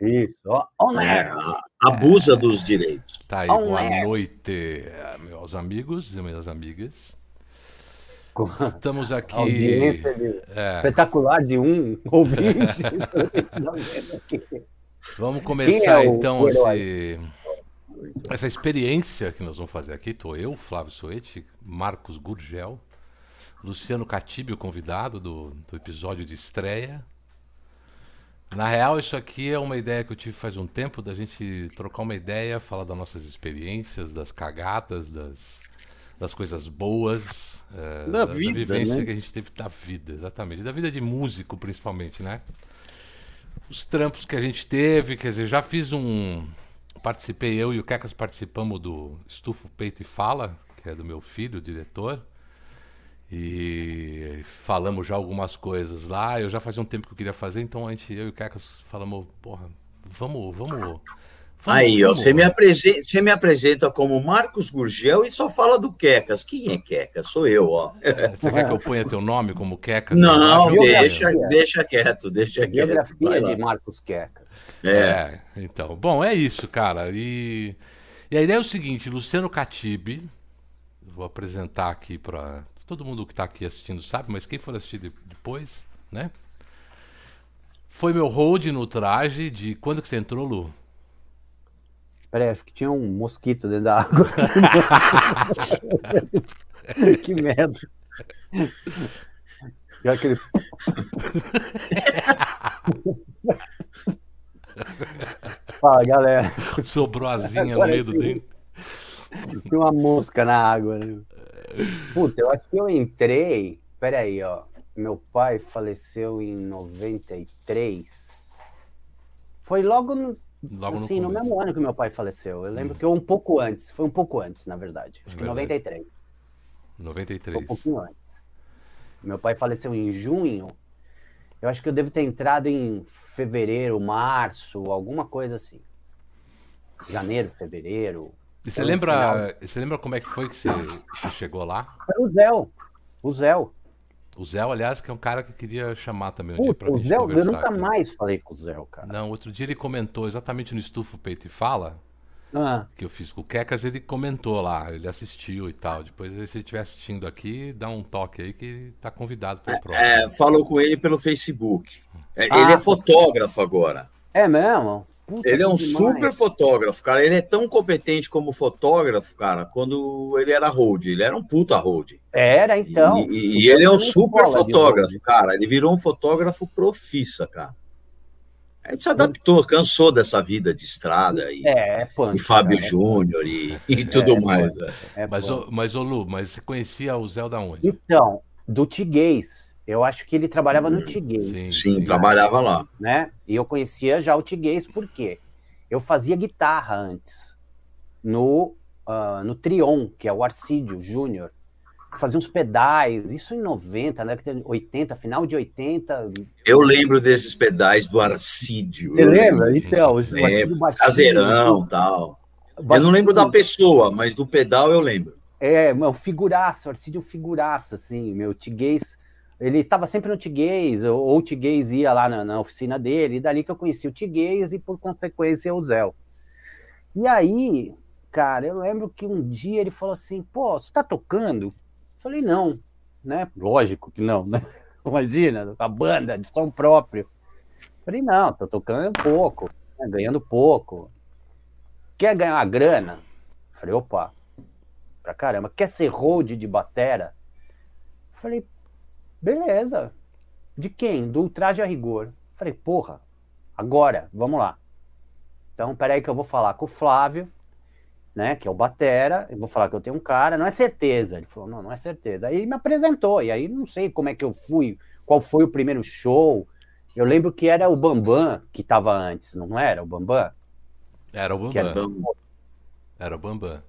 Isso. ó, on É, air. abusa dos direitos. Tá aí, On boa air. noite, eh, meus amigos e minhas amigas. Estamos aqui. audiência de- é, espetacular de um ouvinte. vamos começar é então esse- essa experiência que nós vamos fazer aqui. Estou eu, Flávio Soete, Marcos Gurgel, Luciano Catibe, o convidado do, do episódio de estreia. Na real, isso aqui é uma ideia que eu tive faz um tempo da gente trocar uma ideia, falar das nossas experiências, das cagadas, das, das coisas boas, eh, Da da, vida, vivência né? que a gente teve da vida, exatamente. Da vida de músico, principalmente, né? Os trampos que a gente teve, quer dizer, já fiz um. Participei, eu e o Quecas participamos do Estufa o Peito e Fala, que é do meu filho, o diretor. E falamos já algumas coisas lá. Eu já fazia um tempo que eu queria fazer, então a gente, eu e o Quecas falamos, porra, vamos, vamos. vamos Aí, ó, você me, apresenta, você me apresenta como Marcos Gurgel e só fala do Quecas. Quem é Quecas? Sou eu, ó. Você quer que eu ponha teu nome como Quecas? Não, embaixo? deixa, deixa quieto, deixa quieto. Biografia de Marcos Quecas. É. É, então. Bom, é isso, cara. E, e a ideia é o seguinte: Luciano Catibe, vou apresentar aqui para todo mundo que está aqui assistindo sabe, mas quem for assistir de- depois, né? Foi meu hold no traje de quando que você entrou, Lu? Peraí, acho que tinha um mosquito dentro da água. que merda. E aquele... Fala, galera. Sobrou asinha no meio do dente. Tinha uma mosca na água. Né? Puta, eu acho que eu entrei. Peraí, ó. Meu pai faleceu em 93. Foi logo no, Logo assim, no, no mesmo ano que meu pai faleceu. Eu lembro que eu um pouco antes. Foi um pouco antes, na verdade. Acho que É Verdade. 93. Foi 93. um pouquinho antes. Meu pai faleceu em junho. Eu acho que eu devo ter entrado em fevereiro, março, alguma coisa assim. Janeiro, fevereiro. E você lembra, você lembra como é que foi que você, você chegou lá? Era o Zé. O Zé. O Zé, aliás, que é um cara que eu queria chamar também um dia Puta, pra o gente Zé, eu conversar nunca aqui. mais falei com o Zé, cara. Não, outro dia ele comentou exatamente no Estufa o Peito e Fala, Ah, que eu fiz com o Quecas, ele comentou lá, ele assistiu e tal. Depois, se ele estiver assistindo aqui, dá um toque aí que tá convidado para o próximo. É, falou com ele pelo Facebook. É, Ah. Ele é fotógrafo agora. é mesmo? Puta, Ele é um demais. super fotógrafo, cara. Ele é tão competente como fotógrafo, cara, quando ele era hold. Ele era um puta hold. Era, então. e, e- ele é um super fotógrafo, cara. Ele virou um fotógrafo profissa, cara. A gente se adaptou, cansou dessa vida de estrada e, É, é punk. e Fábio cara, é Júnior e, e tudo É, mais. né? É Mas, ô, mas, ô Lu, mas você conhecia o Zé da onde? Então, do Tiguês. Eu acho que ele trabalhava no Hum, Tiguês. sim. Sim, trabalhava lá. né? E eu conhecia já o Tiguês, por quê? Eu fazia guitarra antes, no, ah, no Trion, que é o Arcídio Júnior. Fazia uns pedais, isso em 90, né? 80, final de 80. Eu lembro desses pedais do Arcídio. Você lembra? lembro. Então, os Lembro. baixinho, Caseirão tal. Eu não lembro da pessoa, mas do pedal eu lembro. É, meu, figuraço, Arcídio figuraço, assim, meu Tiguês. Ele estava sempre no Tiguês, ou, o Tiguês ia lá na, na oficina dele, e dali que eu conheci o Tiguês e, por consequência, o Zé. E aí, cara, eu lembro que um dia ele falou assim: pô, você tá tocando? Eu falei: não, né? Lógico que não, né? Imagina, a banda de som próprio. Eu falei: não, tô tocando pouco, né, ganhando pouco. Quer ganhar uma grana? Eu falei: opa, pra caramba, quer ser hold de batera? Eu falei, beleza. De quem? Do Ultraje a Rigor. Falei, porra, agora, vamos lá. Então, peraí que eu vou falar com o Flávio, né, que é o batera, eu vou falar que eu tenho um cara, não é certeza. Ele falou, não, não é certeza. Aí ele me apresentou, e aí não sei como é que eu fui, qual foi o primeiro show. Eu lembro que era o Bambam que estava antes, não era o Bambam? Era o Que era Bambam. Era o Bambam.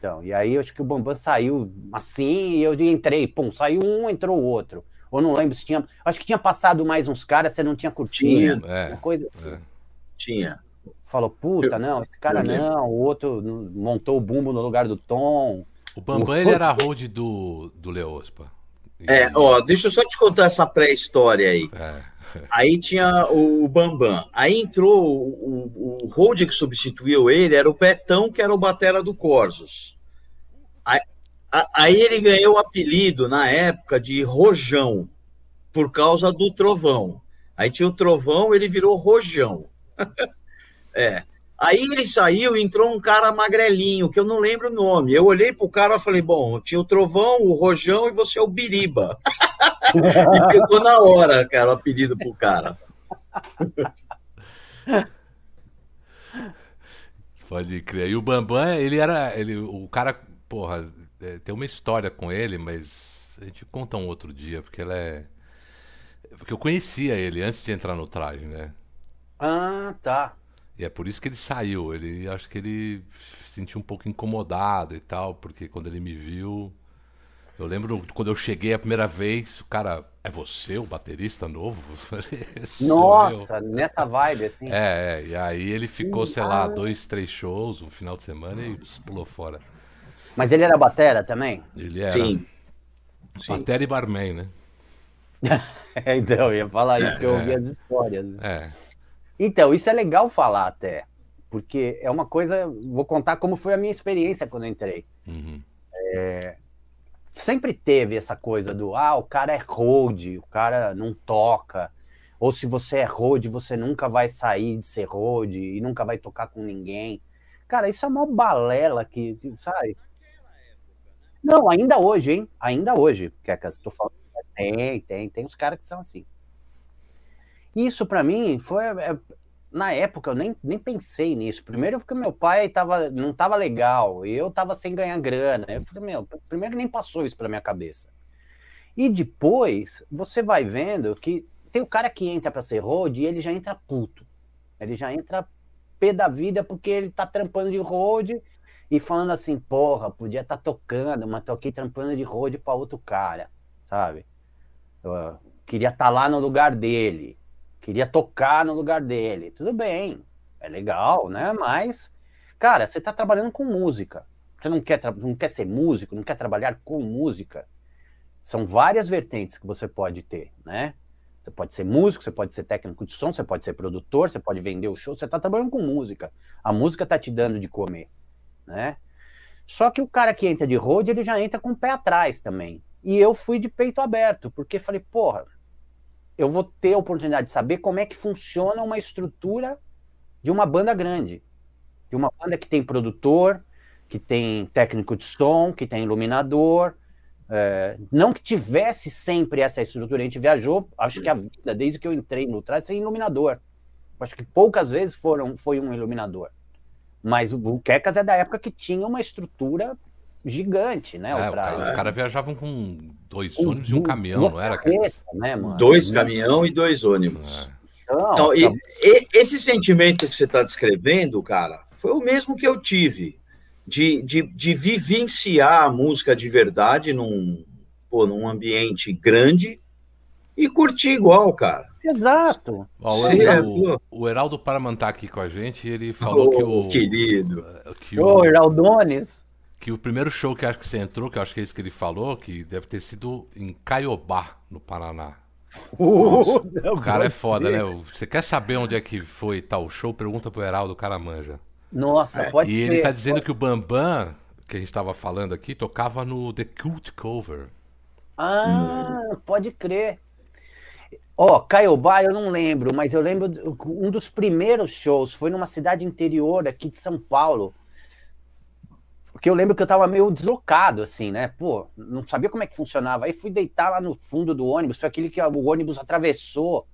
Então, e aí eu acho que o Bambam saiu assim e eu entrei, pum, saiu um, entrou o outro. Ou não lembro se tinha. Acho que tinha passado mais uns caras, você não tinha curtido. É. Uma coisa. é. Tinha. Falou, puta, não, esse cara eu lembro. não, o outro montou o bumbo no lugar do Tom. O Bambam O- ele era hold do, do Leospa. E- É, ó, deixa eu só te contar essa pré-história aí. É. Aí tinha o Bambam. Aí entrou o, o, que substituiu ele, era o Betão, que era o batera do Corsos. Aí, aí ele ganhou o apelido, na época, de Rojão, por causa do Trovão. Aí tinha o Trovão, ele virou Rojão. é. Aí ele saiu entrou um cara magrelinho, que eu não lembro o nome. Eu olhei pro cara e falei, bom, tinha o Trovão, o Rojão e você é o Biriba. e pegou na hora, cara, o apelido pro cara. Pode crer. E o Bambam, ele era. Ele, o cara, porra, é, tem uma história com ele, mas a gente conta um outro dia, porque ela é. Porque eu conhecia ele antes de entrar no traje, né? Ah, tá. E é por isso que ele saiu. Ele acho que ele se sentiu um pouco incomodado e tal, porque quando ele me viu. Eu lembro quando eu cheguei a primeira vez, o cara, é você o baterista novo? Nossa, eu. nessa vibe assim. É, é, e aí ele ficou, sei lá, dois, três shows no final de semana e pulou fora. Mas ele era batera também? Ele era. Sim. Batera e barman, né? é, então, eu ia falar isso, que eu ouvi é. as histórias. Né? É. Então, isso é legal falar até, porque é uma coisa. Vou contar como foi a minha experiência quando eu entrei. Uhum. É, sempre teve essa coisa do ah, o cara é road, o cara não toca. Ou se você é road, você nunca vai sair de ser road e nunca vai tocar com ninguém. Cara, isso é uma balela que, que sabe? Não, ainda hoje, hein? Ainda hoje, Kekas, tô falando. Tem, tem, tem os caras que são assim. Isso para mim foi é, na época eu nem, nem pensei nisso. Primeiro porque meu pai tava, não tava legal, e eu tava sem ganhar grana. Eu falei, meu, primeiro nem passou isso pela minha cabeça. E depois você vai vendo que tem o cara que entra para ser road e ele já entra puto. Ele já entra pé da vida porque ele tá trampando de road e falando assim, porra, podia estar tá tocando, mas tô aqui trampando de road para outro cara, sabe? Eu queria estar tá lá no lugar dele, queria tocar no lugar dele. Tudo bem, é legal, né? Mas, cara, você tá trabalhando com música. Você não quer, não quer ser músico, não quer trabalhar com música. São várias vertentes que você pode ter, né? Você pode ser músico, você pode ser técnico de som, você pode ser produtor, você pode vender o show, você está trabalhando com música. A música está te dando de comer né? Só que o cara que entra de road, ele já entra com o pé atrás também. E eu fui de peito aberto, porque falei, porra, eu vou ter a oportunidade de saber como é que funciona uma estrutura de uma banda grande. De uma banda que tem produtor, que tem técnico de som, que tem iluminador. É, não que tivesse sempre essa estrutura, a gente viajou, acho que a vida, desde que eu entrei no trás, sem iluminador. Acho que poucas vezes foram, foi um iluminador. Mas o Quecas é da época que tinha uma estrutura gigante, né? É, cara, os caras viajavam com dois ônibus um, e um caminhão, não era? Carreta, né, mano? Dois caminhão e dois ônibus. É. Então, então e, e, esse sentimento que você está descrevendo, cara, foi o mesmo que eu tive de, de, de vivenciar a música de verdade num, pô, num ambiente grande e curtir igual, cara. Exato. Ó, o, é, o, o, Heraldo Paraman tá aqui com a gente e ele falou oh, que o. Querido. Que o, oh, Heraldones. Que o primeiro show que acho que você entrou, que acho que é isso que ele falou, que deve ter sido em Caiobá, no Paraná. Uh, o cara é foda, ser. né? Você quer saber onde é que foi tal show? Pergunta pro Heraldo, o cara manja. Nossa, é. pode e ser. E ele tá dizendo pode... que o Bambam, que a gente tava falando aqui, tocava no The Cult Cover. Ah, hum. pode crer. Ó, oh, Caiobá eu não lembro, mas eu lembro um dos primeiros shows foi numa cidade interior aqui de São Paulo. Porque eu lembro que eu tava meio deslocado, assim, né? Pô, não sabia como é que funcionava. Aí fui deitar lá no fundo do ônibus, foi aquele que o ônibus atravessou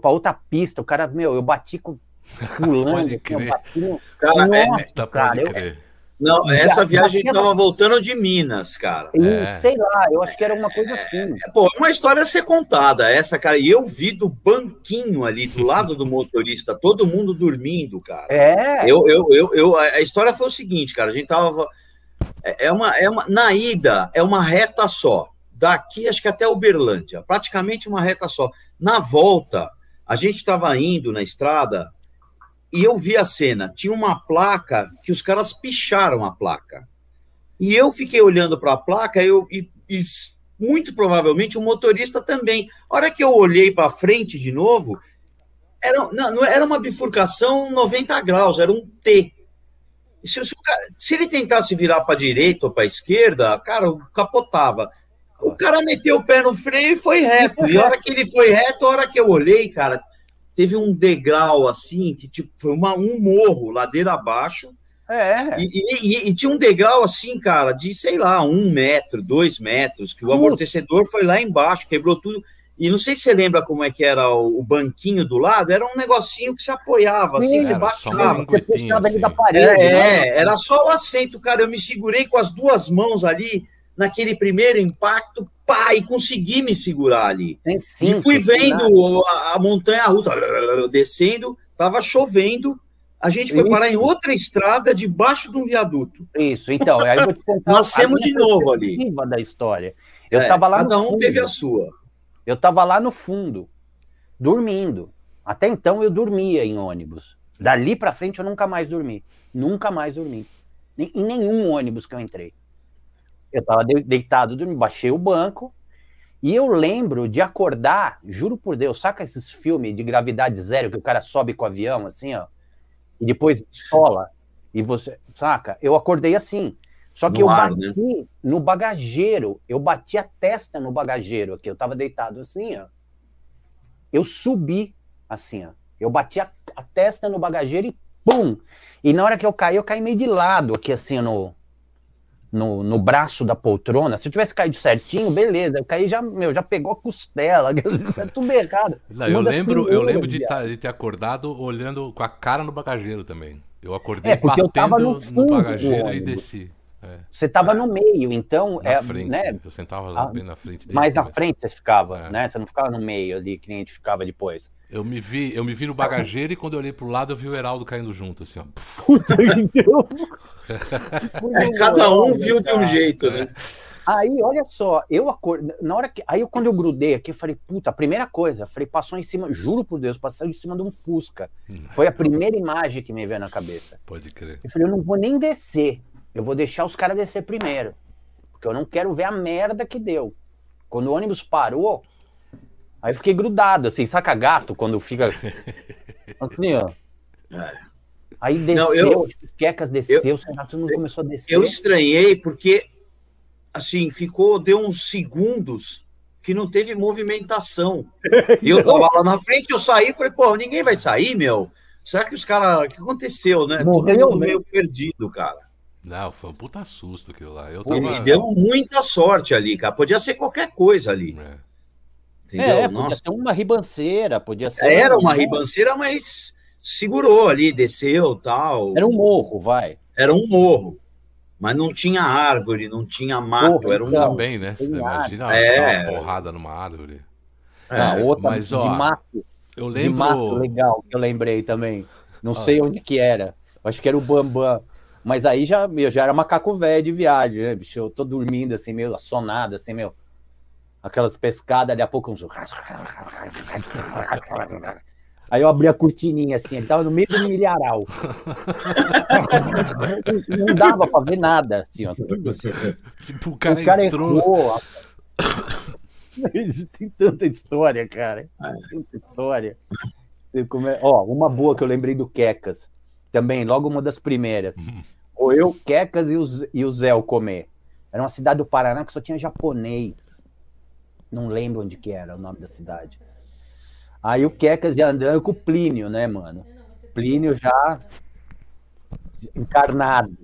pra outra pista. O cara, meu, eu bati com. Pulando, pode assim, crer. bati no... Cara, Nossa, é, tá, pode cara, crer. Eu, não, essa viagem estava voltando de Minas, cara. É. Sei lá, eu acho que era uma coisa assim. É, pô, uma história a ser contada, essa, cara. E eu vi do banquinho ali, do lado do motorista, todo mundo dormindo, cara. É. Eu, eu, eu, eu, a história foi o seguinte, cara. A gente tava. É, é uma, é uma, na ida, é uma reta só. Daqui, acho que até Uberlândia. Praticamente uma reta só. Na volta, a gente estava indo na estrada e eu vi a cena. Tinha uma placa que os caras picharam a placa. E eu fiquei olhando para a placa eu, e, e muito provavelmente o motorista também. A hora que eu olhei para frente de novo, era, não, era uma bifurcação 90 graus, era um T. Se, se, se ele tentasse virar para a direita ou para a esquerda, cara, capotava. O cara meteu o pé no freio e foi reto. E a hora que ele foi reto, a hora que eu olhei, cara, teve um degrau assim, que tipo, foi uma, um morro, ladeira abaixo. É. E, e, e, tinha um degrau assim, cara, de sei lá, um metro, dois metros, que o amortecedor foi lá embaixo, quebrou tudo. E não sei se você lembra como é que era o, o banquinho do lado, era um negocinho que se apoiava, Sim, assim, você baixava. Você puxava assim. da parede. É, né? era só o assento, cara. Eu me segurei com as duas mãos ali naquele primeiro impacto, pá, e consegui me segurar ali. Sim, e fui vendo a, a, montanha russa descendo, tava chovendo, a gente foi parar em outra estrada debaixo de um viaduto. Isso, então, aí eu vou te contar Nascemos de novo ali. da história. Eu é, tava lá cada um fundo. teve a sua. Eu tava lá no fundo, dormindo. Até então eu dormia em ônibus. Dali para frente eu nunca mais dormi. Nunca mais dormi. Em nenhum ônibus que eu entrei. Eu tava deitado, dormindo, baixei o banco. E eu lembro de acordar, juro por Deus, saca esses filmes de gravidade zero que o cara sobe com o avião, assim, ó, e depois sola, e você, saca? Eu acordei assim. Só que no eu ar, bati né? no bagageiro, eu bati a testa no bagageiro aqui, eu tava deitado assim, ó. Eu subi assim, ó. Eu bati a, a testa no bagageiro e pum! E na hora que eu caí, eu caí meio de lado aqui assim no, no, no braço da poltrona. Se eu tivesse caído certinho, beleza. Eu caí já, meu, já pegou a costela. Isso é tudo errado. Não, eu lembro, eu lembro de, tá, de, ter acordado olhando com a cara no bagageiro também. Eu acordei é, porque eu tava no, fundo no bagageiro e desci. É. Você estava no meio, então. Na é, frente, né? Eu sentava lá bem na frente dele. Mais na frente você ficava, é. né? Você não ficava no meio ali, que nem a gente ficava depois. Eu me vi, eu me vi no bagageiro e quando eu olhei pro lado eu vi o Heraldo caindo junto, assim, ó. Puta, então. é, cada um viu de um jeito, né? Aí, olha só, eu acordei. Na hora que. Aí, eu, quando eu grudei aqui, eu falei, puta, a primeira coisa, falei, passou em cima, juro por Deus, passou em cima de um Fusca. Hum. Foi a primeira imagem que me veio na cabeça. Pode crer. Eu falei, eu não vou nem descer. Eu vou deixar os caras descer primeiro. Porque eu não quero ver a merda que deu. Quando o ônibus parou, aí eu fiquei grudado, assim, saca gato quando fica. Assim, ó. É. Aí desceu, não, eu, Quecas desceu, eu, o Renato não começou a descer. Eu estranhei porque, assim, ficou, deu uns segundos que não teve movimentação. E eu tava lá na frente, eu saí e falei, pô, ninguém vai sair, meu. Será que os caras. O que aconteceu, né? Morreu, Todo mundo né? meio perdido, cara. Não, foi um puta susto aquilo lá. Eu tava... Ele deu muita sorte ali, cara. Podia ser qualquer coisa ali. É, Entendeu? é podia ser uma ribanceira, podia ser. Era uma ribanceira, mas segurou ali, desceu tal. Era um morro, vai. Era um morro. Mas não tinha árvore, não tinha mato. Porra, era um. Tá bem, né? Você imagina é. uma porrada numa árvore. É, ah, outra mas, ó, de mato. Eu lembro. De mato legal que eu lembrei também. Não sei onde que era. Acho que era o Bambam. Mas aí já, eu já era macaco velho de viagem, né, bicho? Eu tô dormindo assim, meio assonado, assim, meu. Aquelas pescadas, daqui a pouco uns. Aí eu abri a cortininha assim, ele tava no meio do milharal. Não dava pra ver nada, assim, ó. Tudo assim. Tipo, o cara, o cara entrou. Errou. Tem tanta história, cara. Tanta história. Ó, uma boa que eu lembrei do Quecas também, logo uma das primeiras. Uhum. Ou eu, Quecas e o, e o Zé o comer. Era uma cidade do Paraná que só tinha japonês. Não lembro onde que era o nome da cidade. Aí o Quecas já andando com o Plínio, né, mano? Plínio já encarnado.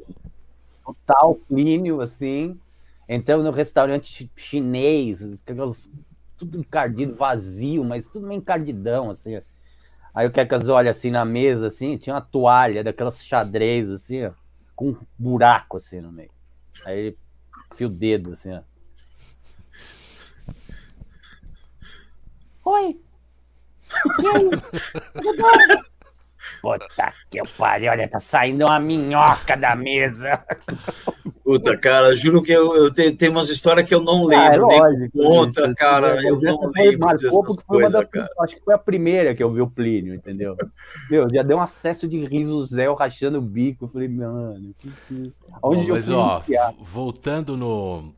Total Plínio, assim. Entramos no restaurante chinês, tudo encardido, vazio, mas tudo meio encardidão, assim. Aí o Kekas olha assim na mesa, assim, tinha uma toalha daquelas xadrez, assim, ó, com um buraco assim no meio. Aí ele fio o dedo, assim, ó. Oi! E aí? Puta que pariu, olha, tá saindo uma minhoca da mesa. Puta, cara, juro que eu, eu tenho, tenho umas histórias que eu não lembro. Ah, é lógico, conta, isso, cara, eu não lembro marcou porque foi coisa, da, Acho que foi a primeira que eu vi o Plínio, entendeu? Meu, já deu um acesso de riso Zé rachando o bico. Eu falei, mano, que, que... onde Bom, eu mas, fui ó, voltando no,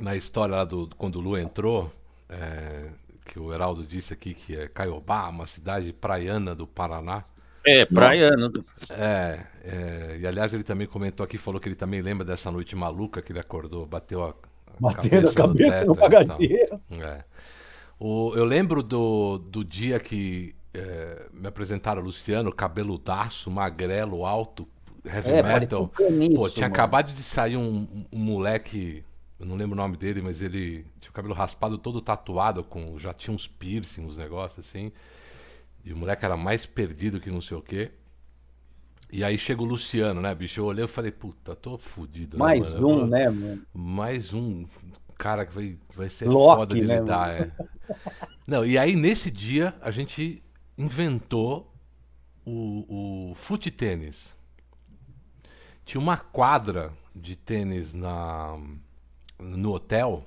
na história lá do quando o Lu entrou, é, que o Heraldo disse aqui que é Caiobá, uma cidade praiana do Paraná. É, praiano. É, é, e aliás ele também comentou aqui, falou que ele também lembra dessa noite maluca que ele acordou, bateu a, a Batendo a cabeça, cabeça no teto, e tal. bagageiro. É. O, eu lembro do, do dia que é, me apresentaram o Luciano, cabeludaço, magrelo, alto, heavy É, metal. Pô, tinha mano. acabado de sair um, um moleque, eu não lembro o nome dele, mas ele tinha o cabelo raspado todo tatuado, com já tinha uns piercing, uns negócios assim. E o moleque era mais perdido que não sei o quê. E aí chega o Luciano, né, bicho? Eu olhei e falei, puta, tô fudido. né, Mais? Eu um, vou- né, mano? mais um cara que vai, vai ser Loki, foda de né, lidar. É. Não, e aí nesse dia a gente inventou o, o fute tênis. Tinha uma quadra de tênis na, no hotel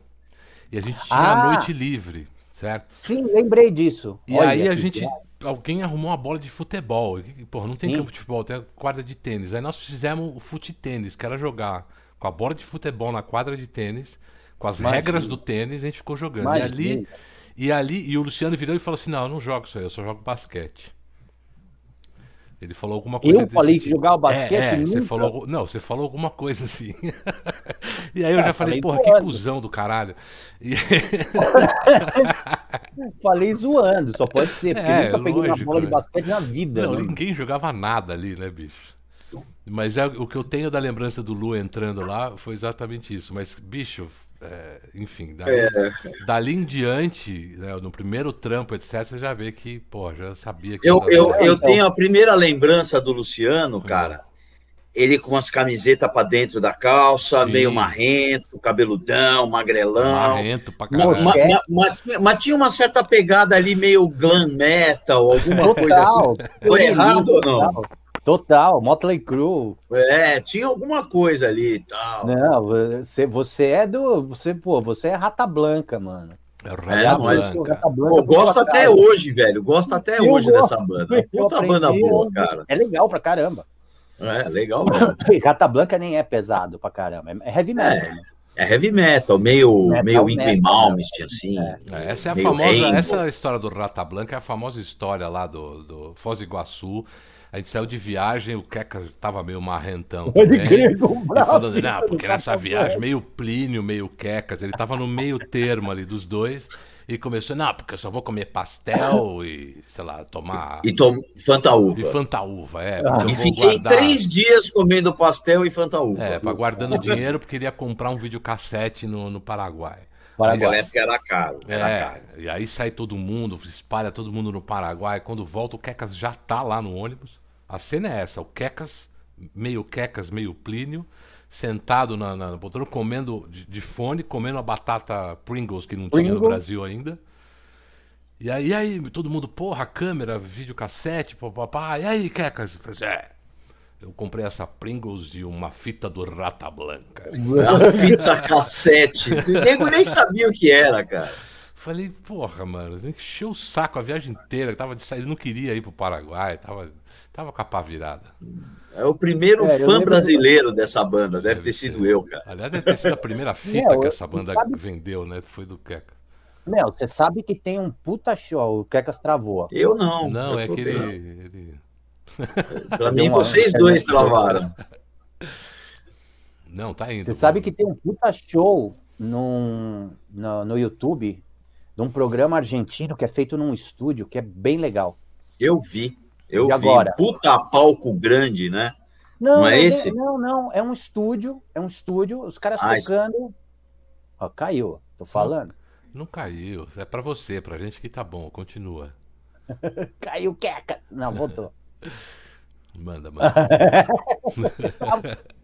e a gente tinha Ah! a noite livre, certo? Sim, lembrei disso. E Olha aí a gente. Alguém arrumou uma bola de futebol. E, Porra, não tem Sim. campo de futebol, tem quadra de tênis. Aí nós fizemos o fute tênis, que era jogar com a bola de futebol na quadra de tênis, com as Imagina. regras do tênis, a gente ficou jogando. E Imagina. ali, e ali, e o Luciano virou e falou assim: não, eu não jogo isso aí, eu só jogo basquete. Ele falou alguma coisa Eu desse falei que tipo. jogar o basquete é, é, você nunca. falou, não, você falou alguma coisa assim. e aí eu Ah, já falei, falei porra, que zoando. cuzão do caralho. E- Falei zoando, só pode ser, porque É, nunca peguei uma bola de né? basquete na vida. Não, né? ninguém jogava nada ali, né, bicho? Mas é, o que eu tenho da lembrança do Lu entrando lá foi exatamente isso. Mas, bicho, é, enfim, dali, dali em diante, né, no primeiro trampo, etc., você já vê que, pô, já sabia que. Eu, eu, eu então. tenho a primeira lembrança do Luciano, cara. Ele com as camisetas pra dentro da calça, Sim. meio marrento, cabeludão, magrelão. Marrento pra caralho. Ma- É. ma- ma- tinha- mas tinha uma certa pegada ali meio glam metal, alguma coisa assim. Tô errado ou não? Total. Total, Motley Crue. É, tinha alguma coisa ali e tal. Não, você, você é do. Você, pô, você é rata branca, mano. É É, Rata mas- Blanca. Rata Blanca Pô, gosto até cara. hoje, velho. Gosto até Eu hoje gosto. dessa banda. Puta banda boa, cara. É legal pra caramba. É, legal mesmo. Rata Blanca nem é pesado pra caramba. É heavy metal. né? É heavy metal, meio, Metal, meio Ingrid metal, Malmsteen, assim. É. É, Essa é a famosa, Rainbow. essa história do Rata Blanca é a famosa história lá do, do Foz do Iguaçu. A gente saiu de viagem, o Queca tava meio marrentão. Também. crer, com o E braço, falando, não, porque nessa viagem, meio Plínio, meio Quecas, ele tava no meio termo ali dos dois. E começou, não, porque eu só vou comer pastel e, sei lá, tomar. E tom, Fanta E Uva. fantaúva, é. Ah, E vou fiquei guardar. três dias comendo pastel e Fanta Uva. É, pra guardando dinheiro porque queria comprar um videocassete no, no Paraguai. Paraguai. Naquela época era caro. Era É, caro. e aí sai todo mundo, espalha todo mundo no Paraguai. Quando volta, o Quecas já tá lá no ônibus. A cena é essa: o Quecas, meio Quecas, meio Plínio, sentado na, na poltrona, comendo de, de fone, comendo a batata Pringles que não tinha no Pringles. Brasil ainda. E aí, e aí, todo mundo, porra, câmera, videocassete, papapá. E aí, Quecas? Eu falei É. Eu comprei essa Pringles de uma fita do Rata Blanca. Uma fita cassete. O nego nem sabia o que era, cara. Falei, porra, mano, encheu o saco a viagem inteira. Tava de sair, não queria ir pro Paraguai, tava, tava com a pá virada. É o primeiro É, fã lembro- brasileiro dessa banda. Deve, Deve ter ser. sido eu, cara. Aliás, deve ter sido a primeira fita Meu, que essa banda sabe- vendeu, né? Foi do Queca. Meu, você sabe que tem um puta show, o Quecas travou. Eu não. Não, eu é que ele- Pra mim, vocês dois travaram. Não, tá indo. Você sabe que tem um puta show num, no, no YouTube de um programa argentino que é feito num estúdio que é bem legal. Eu vi. Eu E vi. agora? Puta palco grande, né? Não, Não é não esse? Não, não, é um estúdio, é um estúdio, os caras Ah, isso- tocando. Ó, caiu, tô falando. Não caiu. É pra você, pra gente que tá bom. Continua. Caiu Quecas. Não, voltou. Manda, manda.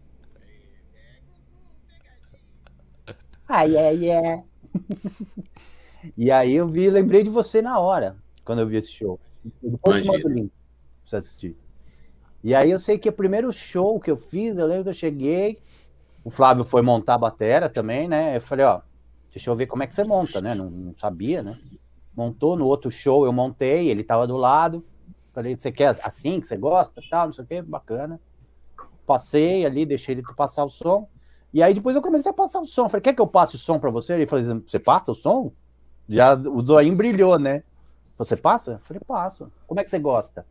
Ai, ai, é. e aí eu vi, lembrei de você na hora, quando eu vi esse show. Depois eu te mando o link pra você assistir. E aí eu sei que o primeiro show que eu fiz, eu lembro que eu cheguei, o Flávio foi montar a batera também, né? Eu falei, ó, deixa eu ver como é que você monta, né? Não, não sabia, né? Montou, no outro show eu montei, ele tava do lado. Falei, você quer assim que você gosta, tal, não sei o que, bacana. Passei ali, deixei ele passar o som. E aí depois eu comecei a passar o som. Falei, quer que eu passe o som para você? Ele falou, você passa o som? Já o zoinho brilhou, né? Você passa? Falei, passo. Como é que você gosta?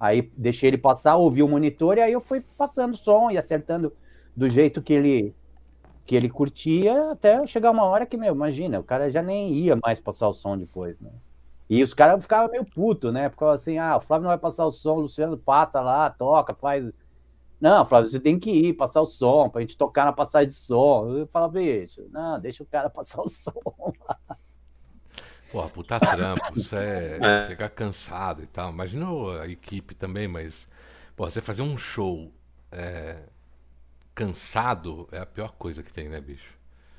Aí deixei ele passar, ouvi o monitor e aí eu fui passando o som e acertando do jeito que ele que ele curtia até chegar uma hora que, meu, imagina, o cara já nem ia mais passar o som depois, né? E os caras ficavam meio puto, né? Ficava assim, ah, o Flávio não vai passar o som, o Luciano passa lá, toca, faz. Não, Flávio, você tem que ir passar o som, pra gente tocar na passagem de som. Eu falava, bicho, não, deixa o cara passar o som. Porra, puta trampo, isso é, é. chegar cansado e tal. Imagina a equipe também, mas, porra, você fazer um show é, cansado é a pior coisa que tem, né, bicho?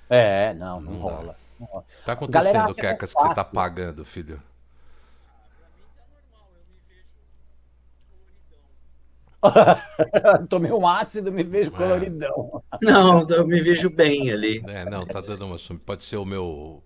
É, não, não, não rola. Não rola. Tá acontecendo o que, é que você tá pagando, filho? Tomei um ácido, me vejo é. coloridão. Não, eu me vejo bem ali. É, não, tá dando uma. Pode ser o meu.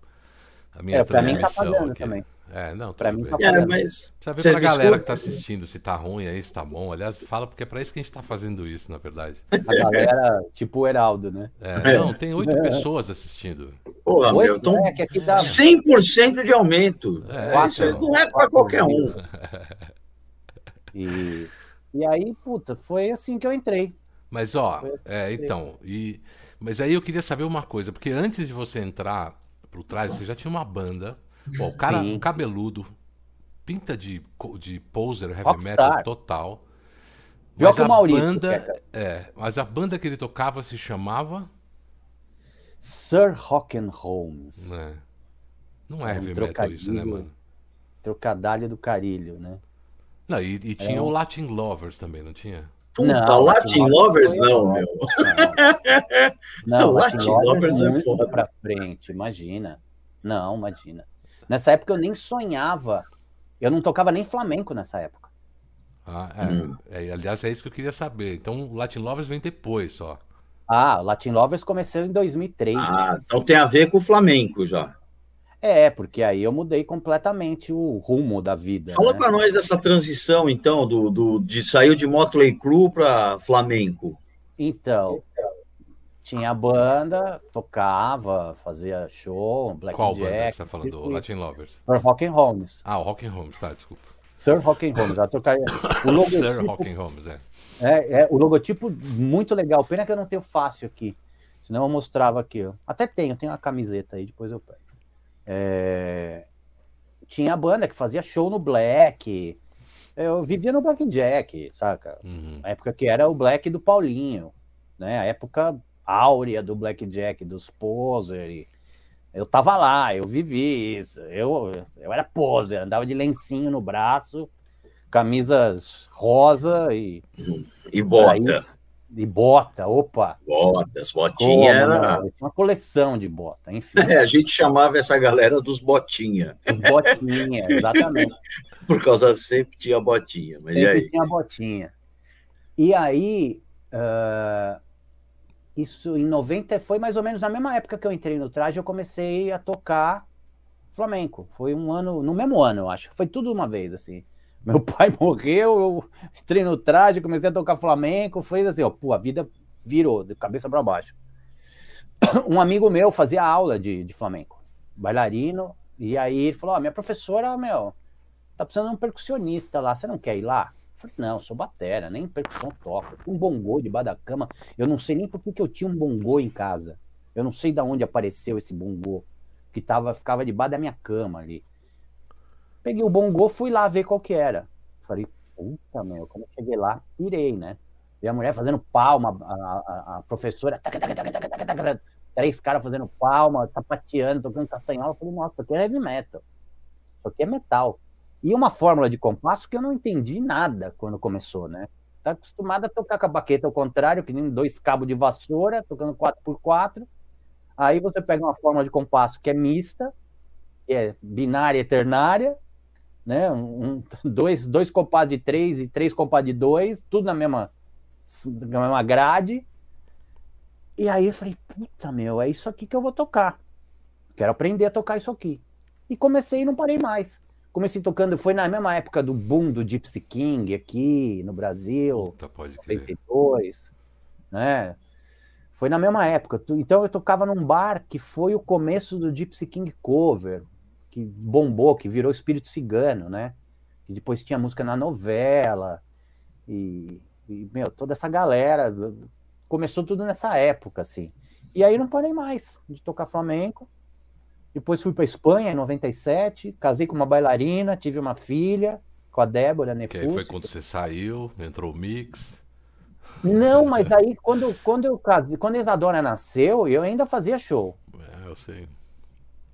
A minha é, pra mim tá pagando aqui. também. É, não, pra mim tá é, mas Precisa ver pra galera que tá assistindo se tá ruim aí, se tá bom. Aliás, fala porque é pra isso que a gente tá fazendo isso, na verdade. A galera, tipo o Heraldo, né? É, não, tem oito pessoas assistindo. Porra, meu, então, é, que aqui dá... 100% de aumento. É, isso então, não é pra qualquer um. E, e aí, puta, foi assim que eu entrei. Mas, ó, assim é, então, e, mas aí eu queria saber uma coisa, porque antes de você entrar pro trás, você já tinha uma banda Pô, o cara sim, cabeludo, pinta de, de poser heavy Rockstar. metal total. Viu mas a Maurício, banda, é, mas a banda que ele tocava se chamava Sir Rocken Holmes. É. Não é, é heavy um metal isso, né, mano? Trocadalho do carilho, né? Não, e, e tinha é o Latin Lovers também, não tinha? não, Latin, Latin Lovers não, meu. Não, não Latin, Latin Lovers é foda. pra frente, imagina. Não, imagina. Nessa época eu nem sonhava. Eu não tocava nem flamenco nessa época. Ah, é, hum. é, aliás, é isso que eu queria saber. Então, o Latin Lovers vem depois só. Ah, o Latin Lovers começou em 2003. Ah, então tem a ver com o flamenco já. É, porque aí eu mudei completamente o rumo da vida. Fala né? para nós dessa transição, então, do, do de sair de Motley Crue para flamenco. Então, tinha banda, tocava, fazia show, Black Qual Jack. banda que você tá falando? O Latin Lovers? Sir Rock and Holmes. Ah, o Rock and Holmes, tá, desculpa. Sir Rock and Holmes, já tocaria. O logotipo, Sir Rock and Holmes, é. é. É, o logotipo muito legal, pena que eu não tenho fácil aqui, senão eu mostrava aqui. Ó. Até tenho, tenho uma camiseta aí, depois eu pego. É... Tinha banda que fazia show no Black, eu vivia no Black Jack, saca? Uhum. A época que era o Black do Paulinho, né? A época áurea do blackjack, dos poser. Eu tava lá, eu vivi isso. Eu, eu era poser, andava de lencinho no braço, camisas rosa e. E bota. Aí, e bota, opa. Botas, botinha era. uma coleção de bota, enfim. É, a gente chamava essa galera dos botinha. Botinha, exatamente. Por causa sempre tinha botinha. Mas sempre tinha botinha. E aí, uh, isso em 90 foi mais ou menos na mesma época que eu entrei no traje, eu comecei a tocar flamenco. Foi um ano, no mesmo ano, eu acho. Foi tudo uma vez, assim. Meu pai morreu, eu entrei no traje, comecei a tocar flamenco, foi assim, ó, pô, a vida virou de cabeça para baixo. Um amigo meu fazia aula de, de flamenco, bailarino, e aí ele falou: Ó, minha professora, meu, tá precisando de um percussionista lá, você não quer ir lá? falei, não, sou batera, nem percussão toca. Um bongô debaixo da cama. Eu não sei nem por que eu tinha um bongô em casa. Eu não sei de onde apareceu esse bongô. Que tava, ficava debaixo da minha cama ali. Peguei o bongô, fui lá ver qual que era. Falei, puta, meu, como eu cheguei lá, pirei, né? E a mulher fazendo palma, a, a, a professora, taca, taca, taca, três caras fazendo palma, sapateando, tocando castanhola. Falei, nossa, isso aqui é heavy metal. Isso aqui é metal. E uma fórmula de compasso que eu não entendi nada quando começou, né? Tá acostumado a tocar com a baqueta ao contrário, que nem dois cabos de vassoura, tocando 4x4. Aí você pega uma fórmula de compasso que é mista, que é binária e ternária, né? Um, dois, dois compassos de três e três compassos de dois, tudo na mesma, na mesma grade. E aí eu falei, puta meu, é isso aqui que eu vou tocar. Quero aprender a tocar isso aqui. E comecei e não parei mais comecei tocando, foi na mesma época do boom do Gypsy King aqui no Brasil, Puta, pode 92, né? Foi na mesma época. Então eu tocava num bar que foi o começo do Gypsy King Cover, que bombou, que virou Espírito Cigano, né? E depois tinha música na novela. E, e, meu, toda essa galera. Começou tudo nessa época, assim. E aí não parei mais de tocar flamenco. Depois fui para Espanha em 97, casei com uma bailarina, tive uma filha com a Débora Nefus. Que foi quando você saiu, entrou o mix. Não, mas aí quando, quando eu casei, quando a Isadora nasceu, eu ainda fazia show. É, eu sei.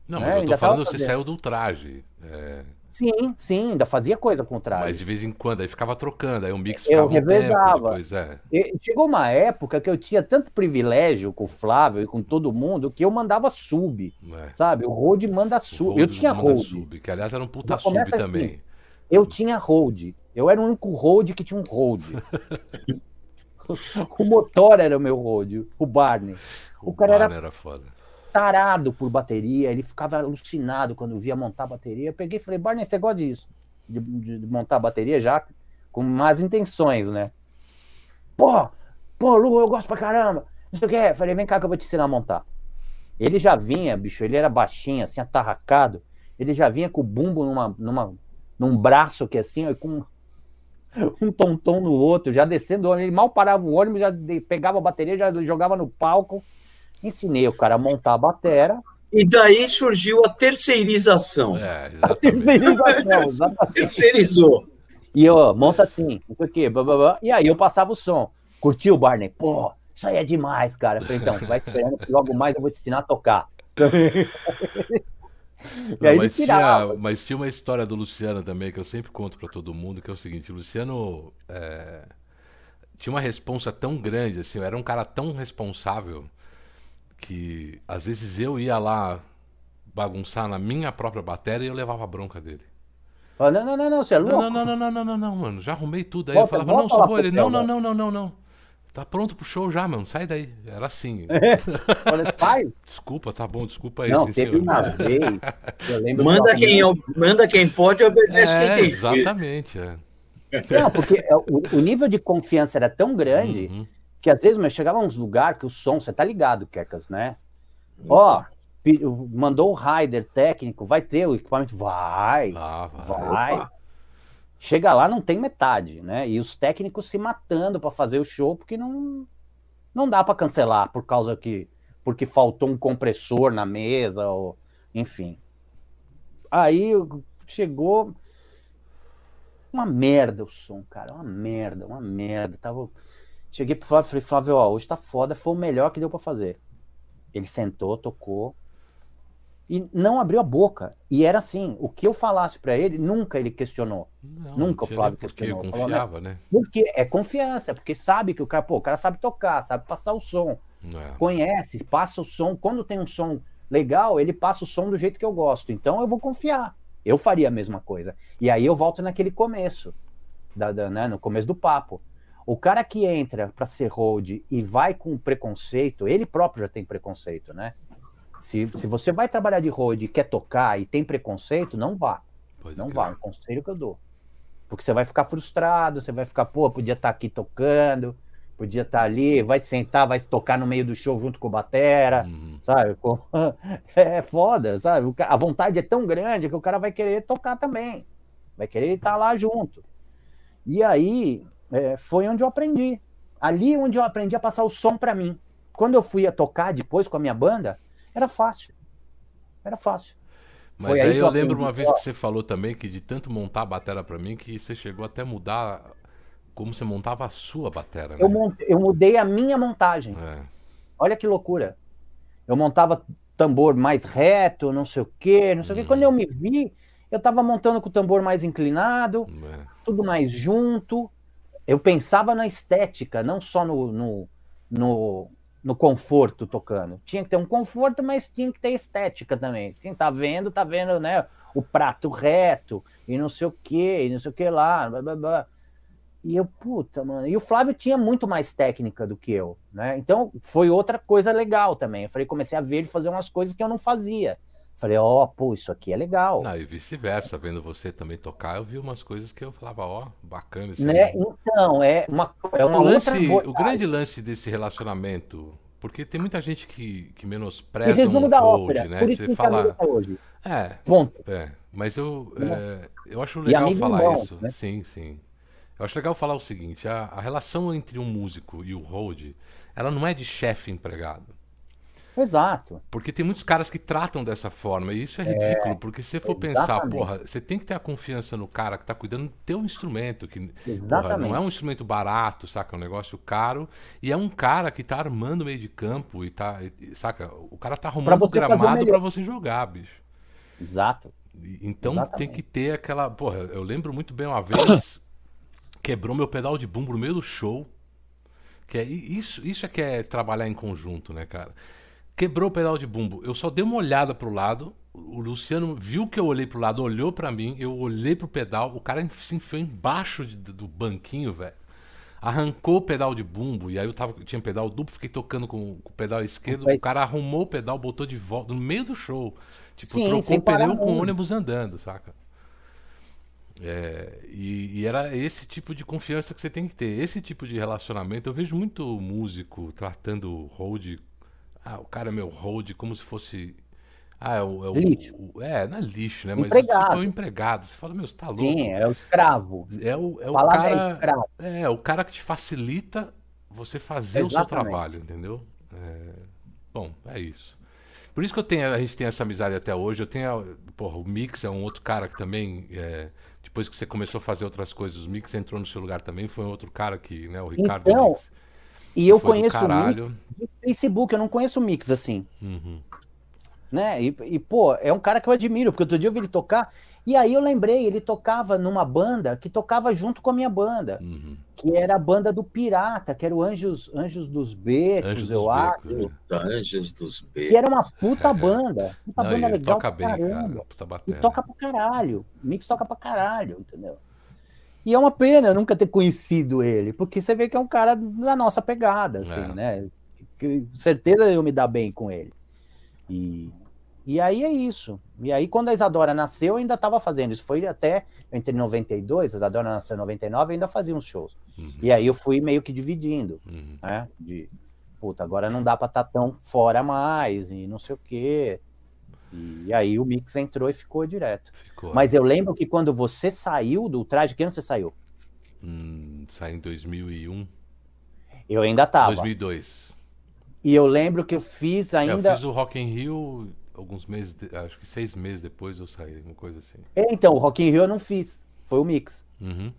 Não, é, mas eu tô falando, você saiu do traje. É... Sim, sim, ainda fazia coisa com o traje. Mas de vez em quando, aí ficava trocando, aí o mix ficava Eu revezava. Um depois, é. Chegou uma época que eu tinha tanto privilégio com o Flávio e com todo mundo que eu mandava sub, é. sabe? O Road manda sub. Eu tinha Road. Sub, que aliás era um puta sub assim, também. Eu tinha Road. Eu era o único Road que tinha um Road. o motor era o meu Road, o Barney. O, o cara Barney era, era foda tarado por bateria, ele ficava alucinado quando via montar bateria. Eu peguei e falei, Barney, você gosta disso? De, de, de montar bateria já com más intenções, né? Pô, pô, Lu, eu gosto pra caramba. Não sei o que. Falei, vem cá que eu vou te ensinar a montar. Ele já vinha, bicho, ele era baixinho, assim, atarracado. Ele já vinha com o bumbo numa, numa, num braço que assim, ó, com um tonton no outro, já descendo o ônibus. Ele mal parava o ônibus, já pegava a bateria, já jogava no palco Ensinei o cara a montar a batera. E daí surgiu a terceirização. É, a terceirização, exatamente. Terceirizou. E eu, monta assim, não sei o quê, blá, blá, blá. e aí eu passava o som. Curtiu, Barney? Pô, isso aí é demais, cara. Eu falei, então, vai esperando que logo mais eu vou te ensinar a tocar. e aí mas, tinha, mas tinha uma história do Luciano também que eu sempre conto para todo mundo, que é o seguinte, o Luciano é, tinha uma responsa tão grande, assim, era um cara tão responsável que às vezes eu ia lá bagunçar na minha própria bateria e eu levava a bronca dele. Ah, não, não, não, não, você é louco? Não, não, não, não, não, não, não, mano. Já arrumei tudo aí. Bota, eu falava, não, só vou ele. Não, não, não, não, não, não. Tá pronto pro show já, mano. Sai daí. Era assim. Olha, pai. Desculpa, tá bom, desculpa aí. Não, teve senhor. uma vez. manda, quem, manda quem pode, obedece é, quem tem. Exatamente, é. Não, porque é, o, o, nível de confiança era tão grande uhum que às vezes, mas chegava uns lugares que o som, você tá ligado, Kekas, né? Ó, oh, mandou o rider técnico, vai ter o equipamento? Vai, ah, vai. vai. Chega lá, não tem metade, né? E os técnicos se matando para fazer o show, porque não, não dá para cancelar por causa que porque faltou um compressor na mesa, ou enfim. Aí chegou uma merda o som, cara, uma merda, uma merda. Tava Cheguei pro Flávio e falei, Flávio, ó, hoje tá foda, foi o melhor que deu para fazer. Ele sentou, tocou e não abriu a boca. E era assim, o que eu falasse para ele, nunca ele questionou. Não, nunca o Flávio questionou. Porque confiava, né? Porque é confiança, porque sabe que o cara, pô, o cara sabe tocar, sabe passar o som. É. Conhece, passa o som. Quando tem um som legal, ele passa o som do jeito que eu gosto. Então eu vou confiar. Eu faria a mesma coisa. E aí eu volto naquele começo, da, da né, no começo do papo. O cara que entra para ser hold e vai com preconceito, ele próprio já tem preconceito, né? Se, se você vai trabalhar de hold e quer tocar e tem preconceito, não vá. Pode não vá, é um conselho que eu dou. Porque você vai ficar frustrado, você vai ficar, pô, podia estar tá aqui tocando, podia estar tá ali, vai sentar, vai tocar no meio do show junto com o Batera, uhum. sabe? É foda, sabe? A vontade é tão grande que o cara vai querer tocar também. Vai querer estar lá junto. E aí, é, foi onde eu aprendi. Ali onde eu aprendi a passar o som para mim. Quando eu fui a tocar depois com a minha banda, era fácil. Era fácil. Mas foi aí, aí eu lembro uma vez que você falou também que de tanto montar a batera para mim que você chegou até mudar como você montava a sua batera. Né? Eu, montei, eu mudei a minha montagem. É. Olha que loucura. Eu montava tambor mais reto, não sei o quê, não sei hum. o quê. Quando eu me vi, eu estava montando com o tambor mais inclinado, é. tudo mais junto eu pensava na estética, não só no, no, no, no, conforto tocando. Tinha que ter um conforto, mas tinha que ter estética também. Quem tá vendo, tá vendo, né? O prato reto e não sei o que, e não sei o que lá. Blá, blá, blá. E eu, puta, mano. E o Flávio tinha muito mais técnica do que eu, né? Então foi outra coisa legal também. Eu falei, comecei a ver ele fazer umas coisas que eu não fazia. Falei, ó, oh, pô, isso aqui é legal. Não, e vice-versa, vendo você também tocar, eu vi umas coisas que eu falava, ó, oh, bacana isso né? Então, é uma, é uma o lance, O grande lance desse relacionamento Porque tem muita gente que, que E menospreza resumo um da road, ópera. né? Por isso Você que o fala. Tá hoje. É, Ponto. é. Mas eu, é, eu acho legal falar bom, isso. né? Sim, sim. Eu acho legal falar o seguinte: a, a relação entre um músico e o road, ela não é de chefe empregado. Exato. Porque tem muitos caras que tratam dessa forma, e isso é ridículo, porque se você for pensar, exatamente. porra, você tem que ter a confiança no cara que tá cuidando do teu instrumento, que porra, não é um instrumento barato, saca? É um negócio caro, e é um cara que tá armando meio de campo e tá, e- saca? O cara tá arrumando o gramado pra você jogar, bicho. Exato. Então Exatamente. tem que ter aquela. Porra, eu lembro muito bem uma vez quebrou meu pedal de bumbo no meio do show. Que é, isso, isso é que é trabalhar em conjunto, né, cara? Quebrou o pedal de bumbo. Eu só dei uma olhada pro lado. O Luciano viu que eu olhei pro lado, olhou pra mim, eu olhei pro pedal, o cara se enfiou embaixo de- do banquinho, velho. Arrancou o pedal de bumbo, e aí eu tava, tinha pedal duplo, fiquei tocando com, com o pedal esquerdo. Com o cara arrumou o pedal, botou de volta no meio do show. Tipo, Sim, trocou o pneu com o ônibus andando, saca? É, e, e era esse tipo de confiança que você tem que ter. Esse tipo de relacionamento. Eu vejo muito músico tratando o hold. Ah, o cara é meu hold como se fosse. Ah, é o. É, o- Lixo. o- é não é lixo, né? Mas Empregado. tipo, é o empregado. Você fala, meu, você tá louco. Sim, é o escravo. É o, é o é cara. escravo. É, o cara que te facilita você fazer o seu Exatamente. trabalho, entendeu? É, Bom, é isso. Por isso que eu tenho, a gente tem essa amizade até hoje. Eu tenho. Porra, o Mix é um outro cara que também. é, depois que você começou a fazer outras coisas, o Mix entrou no seu lugar também. Foi um outro cara que, né? O Ricardo Então, Mix. E eu foi conheço. Mix do Facebook, eu não conheço o Mix assim. Uhum. né? E, e, pô, é um cara que eu admiro, porque outro dia eu vi ele tocar, e aí eu lembrei, ele tocava numa banda que tocava junto com a minha banda, Uhum. que era a banda do Pirata, que era o Anjos, Anjos dos Becos, Anjos eu dos acho. Becos, né? Anjos dos Que Becos. era uma puta banda. Puta Não, banda e legal toca pra bem, caramba. cara. Puta E toca pra caralho. O Mix toca pra caralho, entendeu? E é uma pena nunca ter conhecido ele, porque você vê que é um cara da nossa pegada, assim, É. né? Que, certeza eu me dar bem com ele. E, e aí é isso. E aí, quando a Isadora nasceu, eu ainda estava fazendo. Isso foi até entre 92, a Isadora nasceu em 99, eu ainda fazia uns shows. Uhum. E aí eu fui meio que dividindo, Uhum. né? De, puta, agora não dá pra estar tão fora mais, e não sei o quê. E aí o Mix entrou e ficou direto. Ficou. Mas eu lembro que quando você saiu do traje, que ano você saiu? Hum, saiu em 2001. Eu ainda tava. 2002. E eu lembro que eu fiz É, ainda. Eu fiz o Rock in Rio alguns meses, acho que seis meses depois eu saí, uma coisa assim. Então, o Rock in Rio eu não fiz. Foi o Mix. Uhum.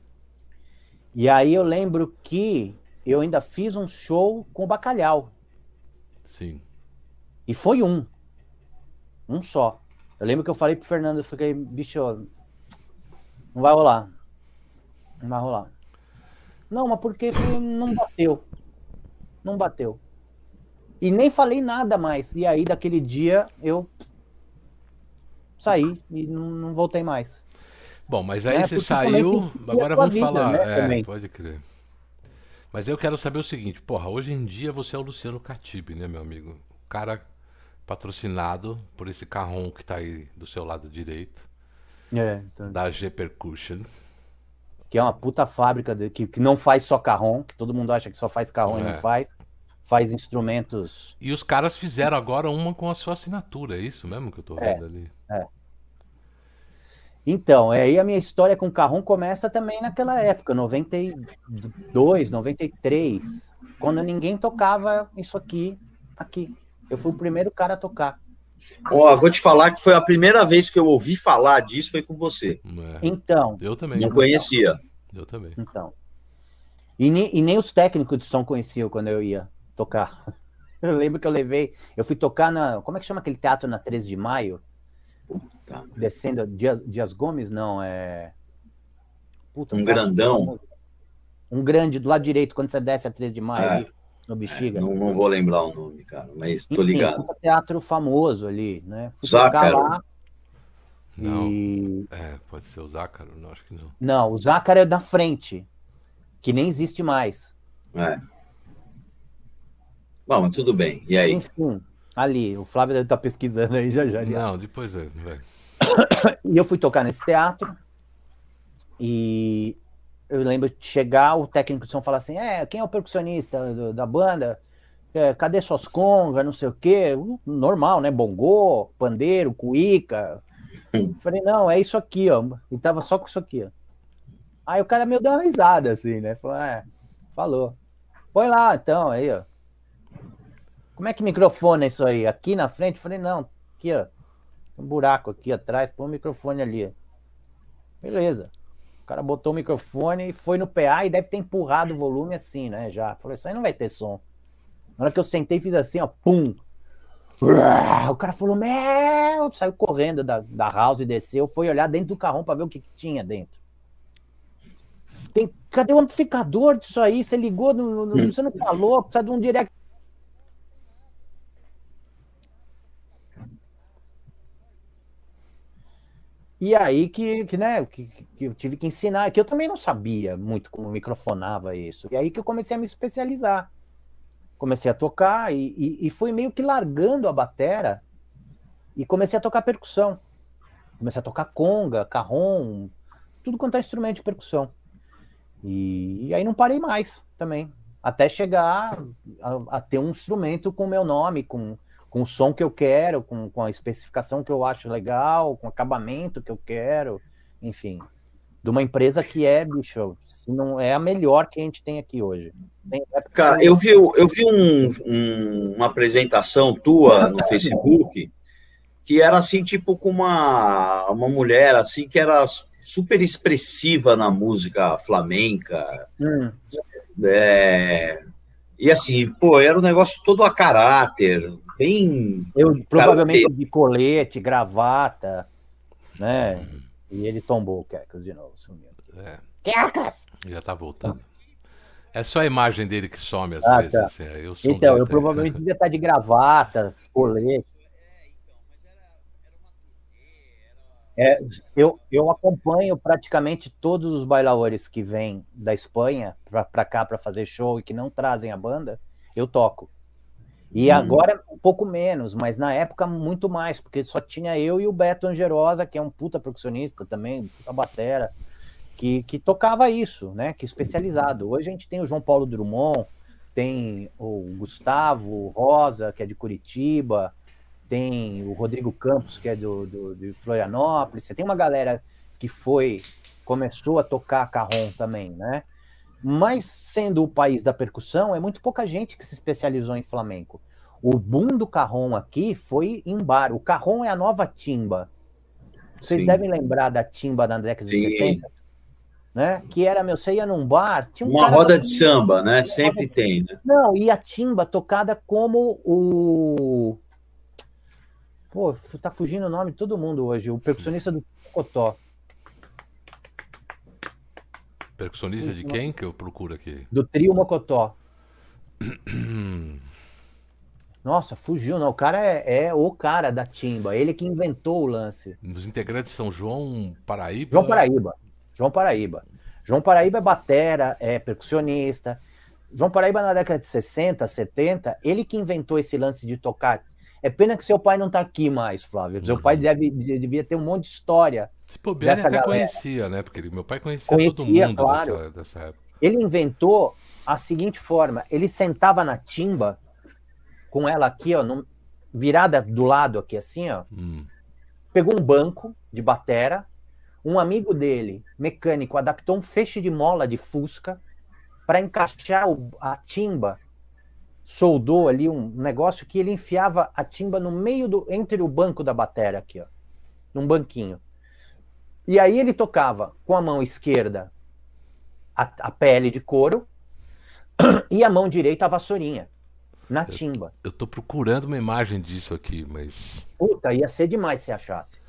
E aí eu lembro que eu ainda fiz um show com o Bacalhau. Sim. E foi um. Um só. Eu lembro que eu falei pro Fernando, eu fiquei, bicho, não vai rolar. Não vai rolar. Não, mas porque não bateu. Não bateu. E nem falei nada mais. E aí, daquele dia, eu saí e não, não voltei mais. Bom, mas aí É, você saiu. Agora vamos vida, falar. né, é, pode crer. Mas eu quero saber o seguinte, porra, hoje em dia você é o Luciano Catibe, né, meu amigo? O cara patrocinado por esse carrom que tá aí do seu lado direito, É, então, da G Percussion. que é uma puta fábrica de- que, que não faz só carrom, que todo mundo acha que só faz carrom e É. não faz. Faz instrumentos. E os caras fizeram agora uma com a sua assinatura, é isso mesmo que eu tô É. vendo ali? Então, é, aí a minha história com carrom começa também naquela época, 92, 93, quando ninguém tocava isso aqui, aqui. Eu fui o primeiro cara a tocar. Ó, vou te falar que foi a primeira vez que eu ouvi falar disso foi com você. É. Então, Eu também, Não conhecia. eu também. então. E, e nem os técnicos de som conheciam quando eu ia tocar. Eu lembro que eu levei, eu fui tocar na, como é que chama aquele teatro na 13 de maio? Tá. Descendo, Dias, Dias Gomes, não, é... Puta, Um grandão. Um grande, do lado direito, quando você desce a 13 de maio, É. ali, no Bexiga. Não, não vou lembrar o nome, cara, mas tô Enfim, ligado. um teatro famoso ali, né? Fui Zácaro. lá Não, e... é, pode ser o Zácaro, não, acho que não. Não, o Zácaro é da frente, que nem existe mais. É. Bom, mas tudo bem. E aí? Enfim, ali, o Flávio deve estar pesquisando aí já já. Não, depois é, vai. E eu fui tocar nesse teatro e eu lembro de chegar, o técnico de som falar assim, é, quem é o percussionista do- da banda? é, cadê suas congas, não sei o quê, normal, né? Bongô, pandeiro, cuíca. Falei, não, é isso aqui, ó. E tava só com isso aqui, ó. Aí o cara meio deu uma risada, assim, né? Falou, é, falou. Põe lá, então, aí, ó. Como é que microfone é isso aí? Aqui na frente? Falei, não, aqui, ó. Tem um buraco aqui atrás, põe o microfone ali. Beleza. O cara botou o microfone e foi no PA e deve ter empurrado o volume assim, né? Já. Falei, isso aí não vai ter som. Na hora que eu sentei, fiz assim, ó, pum. O cara falou, meu, saiu correndo da, da house e desceu, foi olhar dentro do carrão para ver o que, que, tinha dentro. Tem, cadê o amplificador disso aí? Você ligou, no, no, você não falou, precisa de um direct. E aí que, que né, que, que, eu tive que ensinar, que eu também não sabia muito como microfonava isso. E aí que eu comecei a me especializar comecei a tocar e, e, e fui meio que largando a batera e comecei a tocar percussão. Comecei a tocar conga, carrom, tudo quanto é instrumento de percussão. E, e aí não parei mais também, até chegar a, a, ter um instrumento com o meu nome, com, com o som que eu quero, com, com a especificação que eu acho legal, com o acabamento que eu quero, enfim de uma empresa que é, bicho, se não é a melhor que a gente tem aqui hoje. Cara, eu vi, eu vi um, um, uma apresentação tua no Facebook que era assim, tipo, com uma, uma mulher assim que era super expressiva na música flamenca. Hum. É, e assim, pô, era um negócio todo a caráter, bem. Eu provavelmente de colete, gravata, né? Hum. E ele tombou o Kekas de novo, sumiu. É. Kekas! Já tá voltando. É só a imagem dele que some às ah, vezes. Tá. Assim, eu então, eu provavelmente devia estar de gravata, colete. É, eu, eu acompanho praticamente todos os bailadores que vêm da Espanha para cá para fazer show e que não trazem a banda, eu toco. E hum. agora um pouco menos, mas na época muito mais, porque só tinha eu e o Beto Angerosa, que é um puta percussionista também, puta batera, que, que tocava isso, né? Que especializado. Hoje a gente tem o João Paulo Drummond, tem o Gustavo Rosa, que é de Curitiba, tem o Rodrigo Campos, que é do, do, de Florianópolis. Você tem uma galera que foi, começou a tocar carrom também, né? Mas sendo o país da percussão, é muito pouca gente que se especializou em flamenco. O boom do carrom aqui foi em bar. O carrom é a nova timba. Vocês Sim. devem lembrar da timba da década Sim. de 70, né? Que era, meu, você ia num bar, tinha um uma roda de samba, né? Sempre tem, né? Não, e a timba tocada como o Pô, tá fugindo o nome de todo mundo hoje, o percussionista do Cotó. Percussionista de quem que eu procuro aqui? Do trio Mocotó. Nossa, fugiu, não. O cara é, é, o cara da timba. Ele que inventou o lance. Os integrantes são João Paraíba. João Paraíba. João Paraíba. João Paraíba é batera, é percussionista. João Paraíba na década de 60, 70, ele que inventou esse lance de tocar. É pena que seu pai não está aqui mais, Flávio. Seu uhum. pai deve, devia ter um monte de história se bobear, ele até galera. conhecia, né? Porque meu pai conhecia, conhecia todo mundo claro. dessa, dessa época. Ele inventou a seguinte forma: ele sentava na timba, com ela aqui, ó, virada do lado aqui, assim, ó. Hum. Pegou um banco de batera. Um amigo dele, mecânico, adaptou um feixe de mola de fusca para encaixar o, a timba. Soldou ali um negócio que ele enfiava a timba no meio do. entre o banco da batera aqui, ó. Num banquinho. E aí ele tocava com a mão esquerda a, a pele de couro e a mão direita a vassourinha, na timba. Eu, eu tô procurando uma imagem disso aqui, mas. Puta, ia ser demais se achasse.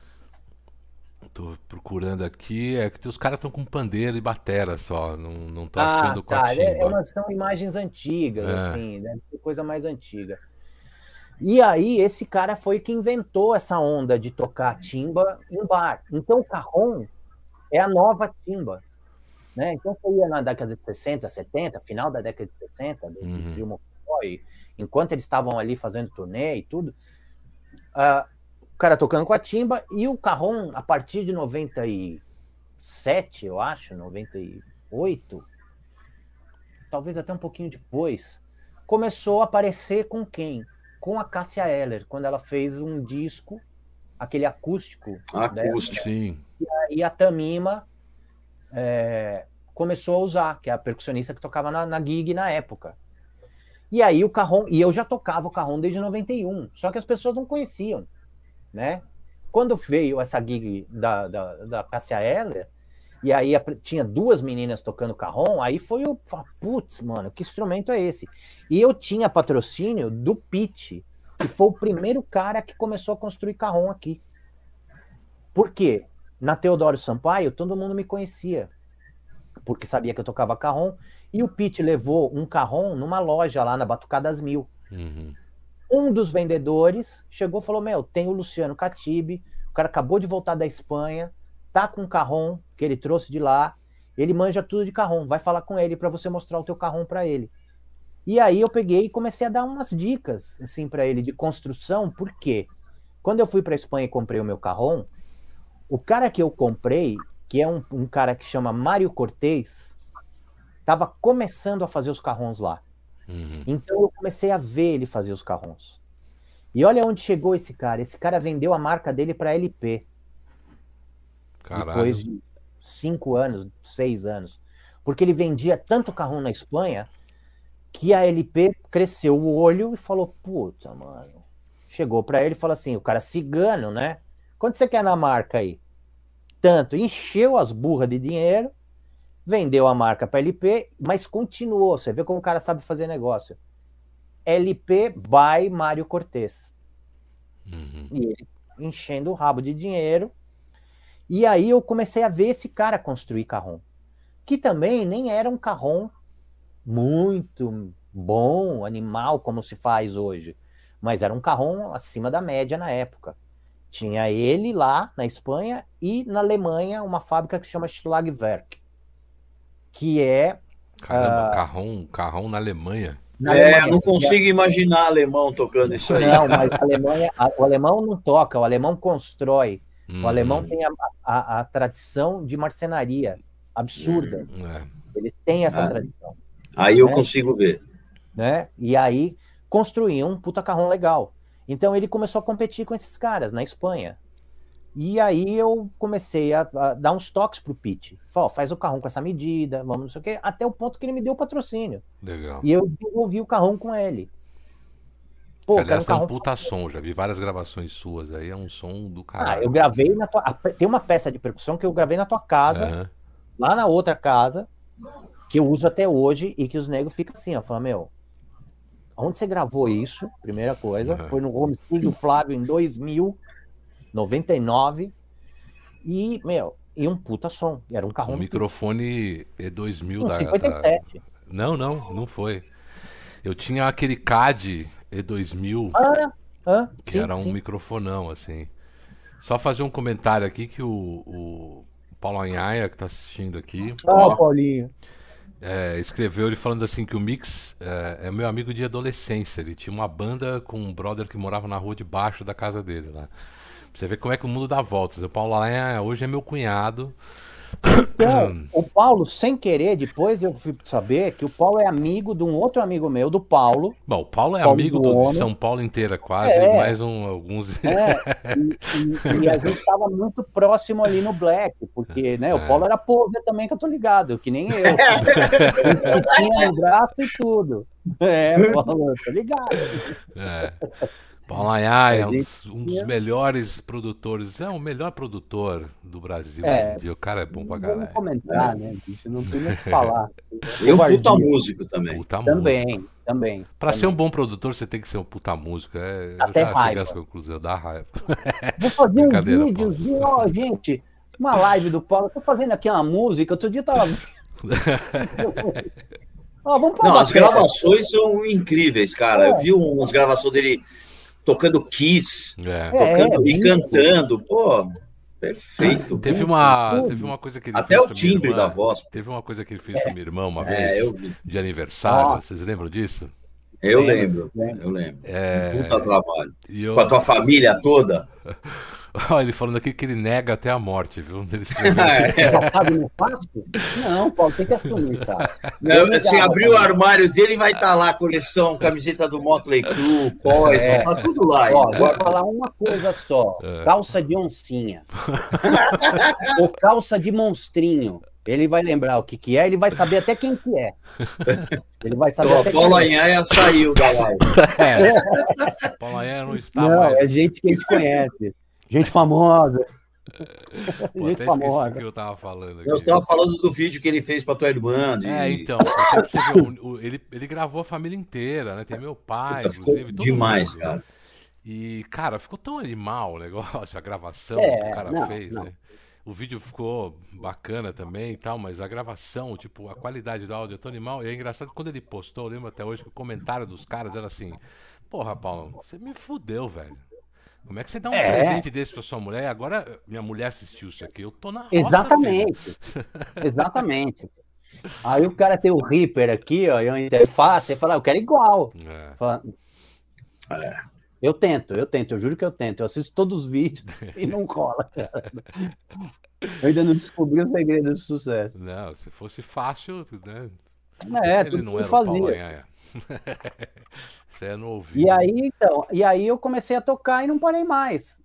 Tô procurando aqui, é que os caras estão com pandeiro e batera só, não, não tô ah, achando tá. com a timba. É, é uma, são imagens antigas, é. assim, né? coisa mais antiga. E aí, esse cara foi que inventou essa onda de tocar timba em bar. Então, o carrom é a nova timba. Né? Então, ia na década de 60, 70, final da década de 60, do uhum. Boy, enquanto eles estavam ali fazendo turnê e tudo, uh, o cara tocando com a timba e o carrom, a partir de 97, eu acho, 98, talvez até um pouquinho depois, começou a aparecer com quem? Com a Cássia Eller, quando ela fez um disco, aquele acústico. Acústico. Sim. E a Tamima é, começou a usar, que é a percussionista que tocava na, na gig na época. E aí o Carrom, e eu já tocava o Carrom desde 91, só que as pessoas não conheciam, né? Quando veio essa gig da, da, da Cássia Eller, e aí tinha duas meninas tocando carrom, aí foi o. Putz, mano, que instrumento é esse? E eu tinha patrocínio do Pete, que foi o primeiro cara que começou a construir carrom aqui. Por quê? Na Teodoro Sampaio, todo mundo me conhecia, porque sabia que eu tocava carrom, e o Pete levou um carrom numa loja lá na Batucadas Mil. Uhum. Um dos vendedores chegou e falou: Meu, tem o Luciano Catibe, o cara acabou de voltar da Espanha, tá com um carrom que ele trouxe de lá, ele manja tudo de carrom, vai falar com ele para você mostrar o teu carrom para ele. E aí eu peguei e comecei a dar umas dicas assim para ele de construção, porque quando eu fui para Espanha e comprei o meu carrom, o cara que eu comprei, que é um, um cara que chama Mário Cortez, estava começando a fazer os carrons lá. Uhum. Então eu comecei a ver ele fazer os carrons. E olha onde chegou esse cara. Esse cara vendeu a marca dele para LP. Caralho. depois de cinco anos, seis anos. Porque ele vendia tanto carrão na Espanha que a LP cresceu o olho e falou: Puta, mano. Chegou para ele e falou assim: o cara cigano, né? Quanto você quer na marca aí? Tanto. Encheu as burras de dinheiro, vendeu a marca para LP, mas continuou. Você vê como o cara sabe fazer negócio. LP by Mário Cortez. Uhum. E ele enchendo o rabo de dinheiro. E aí eu comecei a ver esse cara construir carrom. Que também nem era um carrom muito bom, animal, como se faz hoje. Mas era um carrom acima da média na época. Tinha ele lá na Espanha e na Alemanha uma fábrica que chama Schlagwerk, que é Caramba, Ah. carrão, carrão na Alemanha. na É, Alemanha. não consigo imaginar alemão tocando isso aí. Não, mas a Alemanha, a- o alemão não toca, o alemão constrói. O Uhum. alemão tem a, a- a tradição de marcenaria absurda. É. Eles têm essa Ah. tradição, Aí eu É. consigo ver. né? E aí construíam um puta carrão legal. Então ele começou a competir com esses caras na Espanha. E aí eu comecei a, a dar uns toques pro Pete. Falei, ó, faz o carrão com essa medida, vamos não sei o quê, até o ponto que ele me deu o patrocínio. Legal. E eu desenvolvi o carrão com ele. Pô, aliás, tem um puta som, já vi várias gravações suas aí, é um som do Ah, caralho. eu gravei na tua. Tem uma peça de percussão que eu gravei na tua casa, Aham. lá na outra casa, que eu uso até hoje e que os negros ficam assim, ó, falam, meu, onde você gravou isso? Primeira coisa, Uhum. foi no Home Studio Flávio em 2000, 99, e, meu, e um puta som, era um carro Um microfone E2000 um da, da... 57. Não, não, não foi. Eu tinha aquele CAD E2000, Ah, ah, que sim, era um sim. microfonão, assim. Só fazer um comentário aqui que o, o Paulo Anhaia, que tá assistindo aqui, Ah, Paulinho. É, escreveu ele falando assim que o Mix é, é meu amigo de adolescência. Ele tinha uma banda com um brother que morava na rua de baixo da casa dele, né? Pra você ver como é que o mundo dá voltas. O Paulo Anhaia hoje é meu cunhado. Então, o Paulo, sem querer, depois eu fui saber que o Paulo é amigo de um outro amigo meu, do Paulo, Bom, o Paulo é Paulo amigo do. São Paulo inteira, quase, É. mais um, alguns. É, e, e- e a gente estava muito próximo ali no Black, porque né, o É. Paulo era poser também, que eu tô ligado, que nem eu. Ele tinha um braço e tudo. É, Paulo, eu tô ligado. É. Paulo Anhaia, A um, um dos melhores produtores, é o melhor produtor do Brasil. É. O cara é bom pra Não caralho. comentar, né, bicho? Não tem nem o que falar. E um puta músico também. Puta música. Também, também. Pra também. ser um bom produtor, você tem que ser um puta músico. É, eu Até já cheguei raiva. essa conclusão, dá raiva. Vou fazer um Brincadeira, videozinho, ó, gente. Uma live do Paulo. Tô fazendo aqui uma música. Outro dia eu tava. Ó, vamos Não, as gravações são incríveis, cara. É. Eu vi umas gravações dele tocando Kiss, É. É, tocando e muito. cantando. Pô, perfeito. Teve uma, teve uma coisa que ele Até fez o timbre irmã. da voz. Teve uma coisa que ele fez pra minha irmã uma É, vez, de aniversário. Ó. Vocês lembram disso? Eu Lembro, lembro, eu lembro. É, Puta trabalho. e eu- Com a tua família toda. Olha, ele falando aqui que ele nega até a morte, viu? Ele escreveu É. sabe, não faço? Não, Paulo, tem que assumir, cara. Não, você negava abrir o armário dele vai estar lá a coleção, camiseta do Motley Crue, Poison, É. tá tudo lá. Ó, vou falar uma coisa só: É. calça de oncinha. Ou calça de monstrinho. Ele vai lembrar o que, que é, ele vai saber até quem que é. Ele vai saber Ó, até Paulo quem é. Anhaia saiu da live. É. Paulo Anhé não está Não, mais. é gente que a gente conhece. Gente famosa. Pô, gente até esqueci o famosa. que eu tava falando aqui. Eu estava falando do vídeo que ele fez para tua irmã. de- É, então, o- ele, ele gravou a família inteira, né? Tem meu pai, Puta, ficou inclusive. todo demais, mundo. cara. E, cara, ficou tão animal o negócio, a gravação É, que o cara não, fez, não. né? O vídeo ficou bacana também e tal, mas a gravação, tipo, a qualidade do áudio é tão animal. E é engraçado que quando ele postou, eu lembro até hoje que o comentário dos caras era assim: Porra, Paulo, você me fudeu, velho. Como é que você dá um É. presente desse pra sua mulher? Agora minha mulher assistiu isso aqui, eu tô na roça. Exatamente. Exatamente. Aí o cara tem o Reaper aqui, ó, e uma interface, e fala, "Ah, eu quero igual. É. Fala, Eu tento, eu tento, eu juro que eu tento. Eu assisto todos os vídeos e não rola, cara. Eu ainda não descobri o segredo do sucesso. Não, se fosse fácil, né? É, ele tudo não era eu o Paulo fazia. Você é. E aí, então, e aí eu comecei a tocar e não parei mais.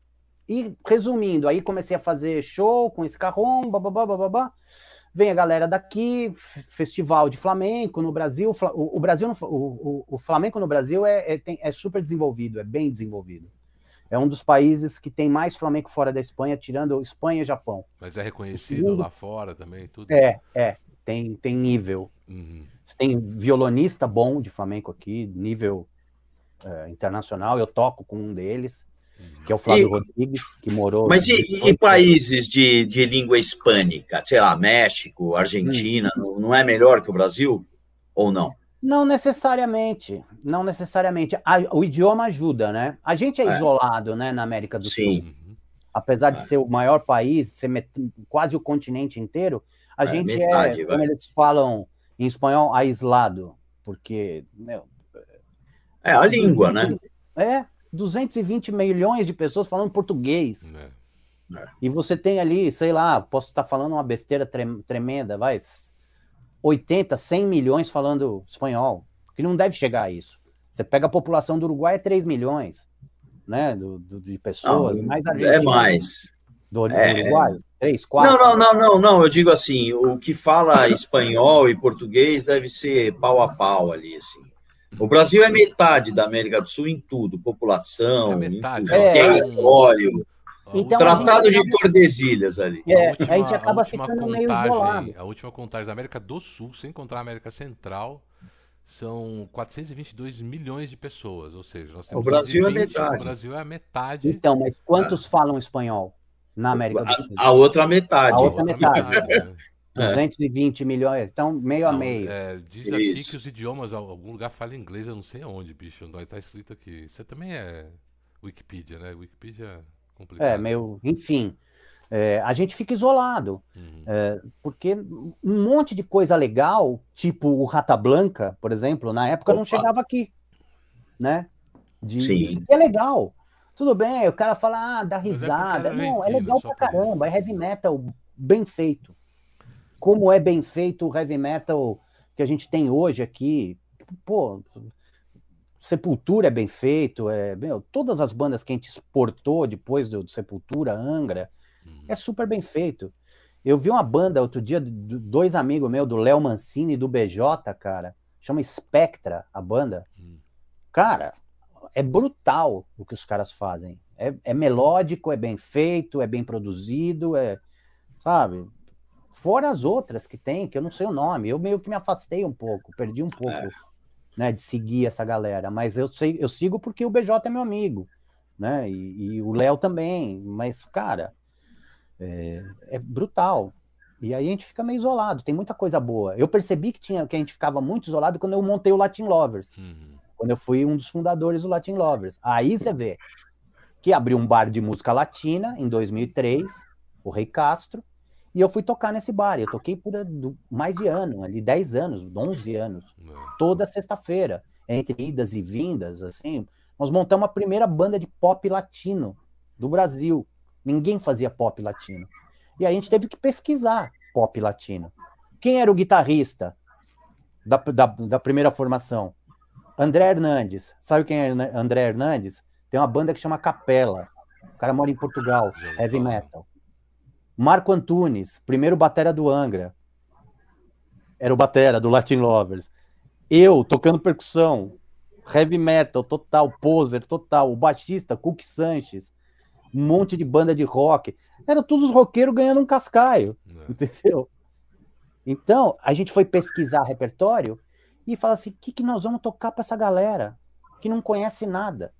E resumindo, aí comecei a fazer show com Escarrom, bababá, bababá. Vem a galera daqui, festival de flamenco no Brasil. O, o Brasil, no- o, o, o flamenco no Brasil é, é, tem- é super desenvolvido, é bem desenvolvido. É um dos países que tem mais flamenco fora da Espanha, tirando Espanha e Japão. Mas é reconhecido segundo- lá fora também, tudo. É, é, tem, tem nível. Uhum. Você tem violonista bom de flamenco aqui, nível eh, internacional. Eu toco com um deles, que é o Flávio E- Rodrigues, que morou. Mas e, e em países de, de língua hispânica? Sei lá, México, Argentina, Hum. não, é melhor que o Brasil? Ou não? Não necessariamente, não necessariamente. A- o idioma ajuda, né? A gente é, É. isolado, né, na América do Sul. Sim. Uhum. Apesar de É. ser o maior país, ser met- quase o continente inteiro, a É, gente metade, é, vai. como eles falam em espanhol, aislado. Porque, meu, É a língua, né? É, 220 milhões de pessoas falando português. É. E você tem ali, sei lá, posso estar falando uma besteira trem- tremenda, vai, 80, 100 milhões falando espanhol, que não deve chegar a isso. Você pega a população do Uruguai, é 3 milhões, né, do, do- de pessoas, Não, mais é mais. Do, do É. Uruguai, 3, Não, 4. não, não, não, não. Eu digo assim, o que fala espanhol e português deve ser pau a pau ali, assim. O Brasil é metade da América do Sul em tudo, população, É metade, em tudo, é. território, Então, tratado gente- de Tordesilhas ali. É, a, última, a gente acaba a ficando meio contagem, isolado. A última contagem da América do Sul, sem contar a América Central, são 422 milhões de pessoas. Ou seja, nós temos O Brasil é 220, metade. O Brasil é a metade. Então, mas quantos falam espanhol na América do Sul? A, a outra metade. A outra metade. né? 220 milhões, então meio a Não, meio. é, diz aqui Isso. que os idiomas, al- algum lugar fala inglês, eu não sei aonde, bicho. Não está escrito aqui. Você também é Wikipedia, né? Wikipedia é complicado. É, meio, enfim, é, a gente fica isolado, Uhum. porque um monte de coisa legal, tipo o Rata Blanca, por exemplo, na época não Opa. chegava aqui, né? De, Sim. É legal. Tudo bem, o cara fala, ah, dá é risada. era não, é legal pra caramba, é heavy metal bem feito. Como é bem feito o heavy metal que a gente tem hoje aqui. Pô, Sepultura é bem feito, é, meu, todas as bandas que a gente exportou depois do, do Sepultura, Angra, Uhum. é super bem feito. Eu vi uma banda outro dia, do- dois amigos meus, do Léo Mancini e do BJ, cara, chama Spectra, a banda. Hum. Cara, é brutal o que os caras fazem. É, é melódico, é bem feito, é bem produzido, é, sabe? Fora as outras que tem, que eu não sei o nome. Eu meio que me afastei um pouco, perdi um pouco, né, de seguir essa galera. Mas eu sei, eu sigo porque o BJ é meu amigo, né? E, e o Léo também. Mas, cara, é, é brutal. E aí a gente fica meio isolado. Tem muita coisa boa. Eu percebi que tinha, que a gente ficava muito isolado quando eu montei o Latin Lovers Uhum. Quando eu fui um dos fundadores do Latin Lovers. Aí você vê que abriu um bar de música latina em 2003, o Rei Castro, e eu fui tocar nesse bar. Eu toquei por eh, mais de ano, ali 10 anos, 11 anos, toda sexta-feira, entre idas e vindas, assim. Nós montamos a primeira banda de pop latino do Brasil. Ninguém fazia pop latino. E aí a gente teve que pesquisar pop latino. Quem era o guitarrista da, da, da primeira formação? André Hernandes. Sabe quem é André Hernandes? Tem uma banda que chama Capela. O cara mora em Portugal, heavy metal. Marco Antunes, primeiro batera do Angra. Era o batera do Latin Lovers. Eu, tocando percussão, heavy metal total, poser total, o baixista, Cook Sanches, um monte de banda de rock. Era todos os roqueiros ganhando um cascaio, é. entendeu? Então, a gente foi pesquisar repertório e fala assim: o que, que nós vamos tocar para essa galera que não conhece nada?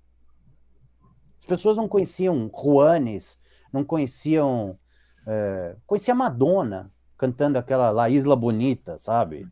As pessoas não conheciam Juanes, não conheciam. É, conhecia Madonna cantando aquela La Isla Bonita, sabe?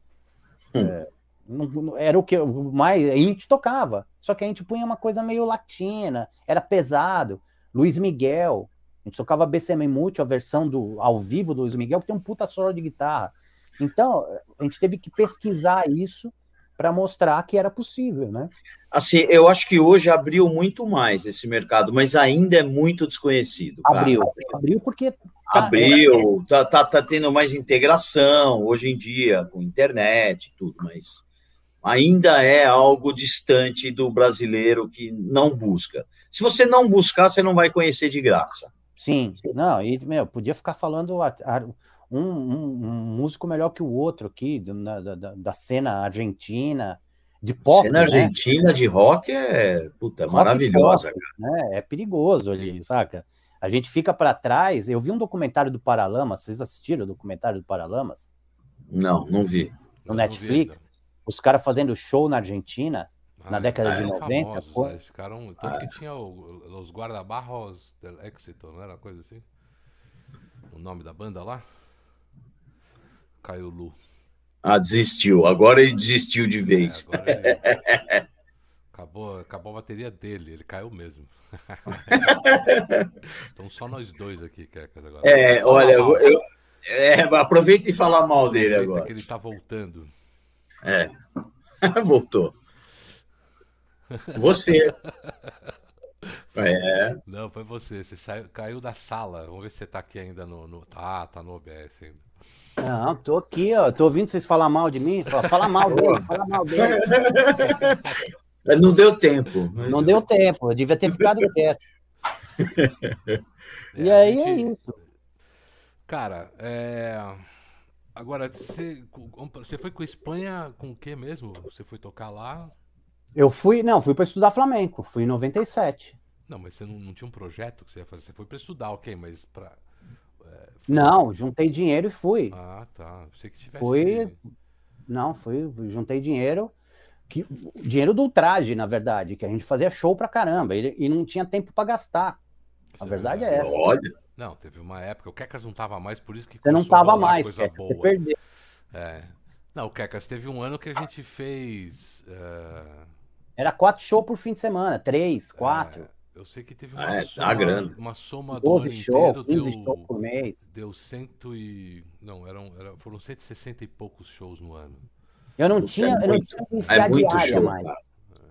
Hum. É, não, era o que mais a gente tocava, só que a gente punha uma coisa meio latina, era pesado. Luiz Miguel, a gente tocava BCM Multi, a versão do ao vivo do Luiz Miguel, que tem um puta solo de guitarra. Então, a gente teve que pesquisar isso para mostrar que era possível, né? Assim, eu acho que hoje abriu muito mais esse mercado, mas ainda é muito desconhecido. Cara. Abriu, abriu porque tá, abriu, tá, tá, tá tendo mais integração hoje em dia com internet e tudo, mas ainda é algo distante do brasileiro que não busca. Se você não buscar, você não vai conhecer de graça. Sim, não, e meu, podia ficar falando a, a, um, um, um, músico melhor que o outro aqui, da, da, da cena argentina, de pop. Cena né? argentina de rock é puta, rock maravilhosa. Pop, né? É perigoso ali, saca? A gente fica para trás. Eu vi um documentário do Paralamas, vocês assistiram o documentário do Paralamas? Não, não vi. No Netflix? os caras fazendo show na Argentina, ah, na década de 90. Famosos, né? ficaram, tanto ah. que tinha o, os guarda-barros del éxito, não era coisa assim? O nome da banda lá? Caiu Lu. Ah, desistiu. Agora ele desistiu de vez. É, ele... acabou, acabou a bateria dele, ele caiu mesmo. então só nós dois aqui, Kekas, agora. É, olha, eu, eu é, aproveita e fala mal dele aproveita agora. que ele tá voltando. É. Voltou. Você. É. Não, foi você. Você saiu, caiu da sala. Vamos ver se você tá aqui ainda no. no... Ah, tá no OBS ainda. Não, tô aqui, ó. Tô ouvindo vocês falar mal de mim. Fala, fala mal dele, fala mal dele. Não deu tempo. Não deu tempo. Eu devia ter ficado quieto. É, e aí é gente... é isso. Cara, é. Agora, você, você foi com a Espanha com o que mesmo? Você foi tocar lá? Eu fui, não, fui para estudar flamenco, fui em 97. Não, mas você não, não, tinha um projeto que você ia fazer? Você foi para estudar, ok, mas para. É, não, juntei dinheiro e fui. Ah, tá. Você que tivesse. Fui. Não, fui, juntei dinheiro. Que, dinheiro do traje, na verdade, que a gente fazia show pra caramba e, e não tinha tempo para gastar. A verdade é essa. Olha. Não, teve uma época, o Kekas não tava mais, por isso que Você não tava mais, coisa boa. você perdeu. É. Não, o Kekas teve um ano que a gente fez. Uh... Era quatro shows por fim de semana, três, quatro. É, eu sei que teve uma, é, tá soma, uma soma do ano show, inteiro. 15 deu, shows por mês. Deu cento e. Não, eram, era, foram 160 e poucos shows no ano. Eu não tinha, eu não tinha que enfiar é diária show, mais. Cara.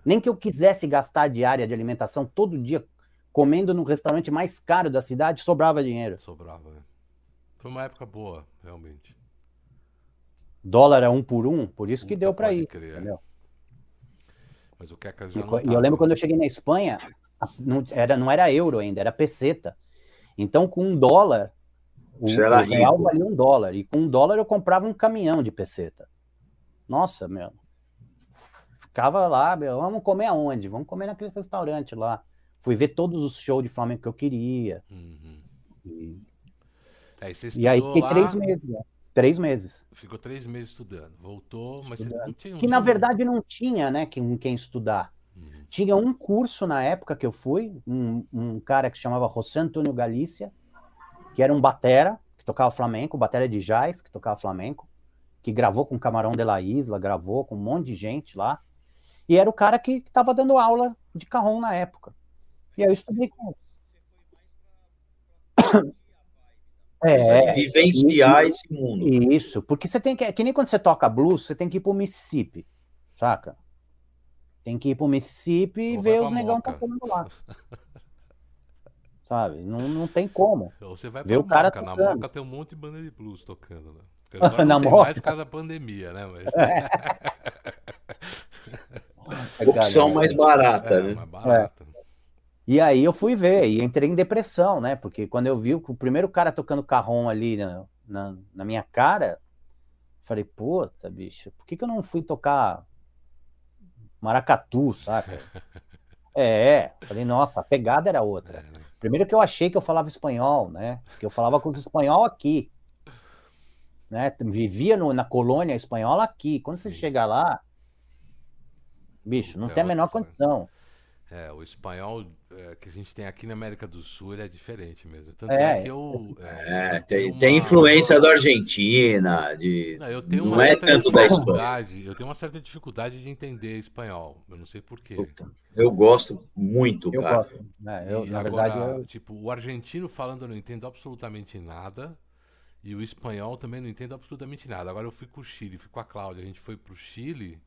Nem que eu quisesse gastar diária de alimentação todo dia comendo no restaurante mais caro da cidade, sobrava dinheiro. Sobrava, né? Foi uma época boa, realmente. Dólar é um por um, por isso que deu para ir. Entendeu? Mas o que já e, e eu lembro quando eu cheguei na Espanha, não era, não era euro ainda, era peseta. Então, com um dólar, o, o real valia um dólar. E com um dólar eu comprava um caminhão de peseta. Nossa, meu. Ficava lá, meu, vamos comer aonde? Vamos comer naquele restaurante lá. Fui ver todos os shows de Flamengo que eu queria. Uhum. E... É, e, aí fiquei lá... três meses, né? Três meses. Ficou três meses estudando. Voltou, mas estudando. não tinha. Um que na verdade não tinha, né, quem, quem estudar. Tinha um curso na época que eu fui, um, um cara que se chamava José Antônio Galícia, que era um batera, que tocava flamenco, batera de jazz, que tocava flamenco, que gravou com Camarão de la Isla, gravou com um monte de gente lá. E era o cara que estava dando aula de carrom na época. E aí eu estudei com É, vivenciar esse mundo. Isso, porque você tem que. É que nem quando você toca blues, você tem que ir pro Mississippi, saca? Tem que ir pro Mississippi e ver os negão tocando lá. sabe? Não, não tem como. Ou você vai Vê pra o cara Moca. Na tocando. Moca tem um monte de banda de blues tocando, né? Agora Na não tem Moca? mais por causa da pandemia, né? Mas... Opção Galera. mais barata, É, né? mais barato. E aí eu fui ver e entrei em depressão, né? Porque quando eu vi o o primeiro cara tocando carrom ali na, na, na minha cara, falei, puta, bicho, por que, que eu não fui tocar maracatu, saca? É, falei, nossa, a pegada era outra. É, né? Primeiro que eu achei que eu falava espanhol, né? Que eu falava com os espanhol aqui. Né? Vivia no- na colônia espanhola aqui. Quando você Sim. chega lá, bicho, não É tem a menor condição. É, o espanhol é, que a gente tem aqui na América do Sul ele é diferente mesmo. Tanto É, é, que eu. É, eu tem, tenho tem uma- influência da Argentina, de. Não, eu tenho Não uma é tanto da dificuldade. Eu tenho uma certa dificuldade de entender espanhol. Eu não sei porquê. Eu gosto muito, Eu cara. gosto. né? Eu, na agora, verdade, eu, tipo, o argentino falando eu não entendo absolutamente nada. E o espanhol também não entendo absolutamente nada. Agora eu fui com o Chile, fui com a Cláudia, a gente foi pro Chile.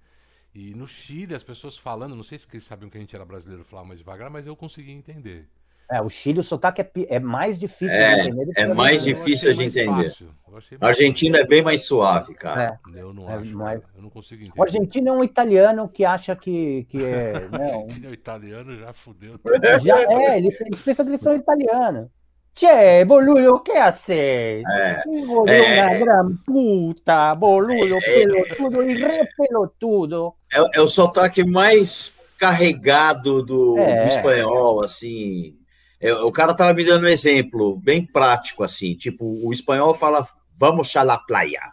E no Chile as pessoas falando, não sei se eles sabiam que a gente era brasileiro falava mais devagar, mas eu consegui entender. é, o Chile, o sotaque é, é mais difícil É, de entender. do que é o mais difícil de mais entender. A mais Argentina é bem mais suave, cara. É. Eu não É acho. mais-. Eu não consigo entender. O argentino é um italiano que acha que, que é. Né, um- Argentino é o italiano já fudeu. já é, ele- eles pensam que eles são italianos. Tchê, boludo, o que hace? É. Boludo, É. una gran puta, boludo, pelotudo e re pelotudo. É, é o sotaque mais carregado do, É. do espanhol, assim. É, o cara tava me dando um exemplo bem prático, assim. Tipo, o espanhol fala vamos a la playa.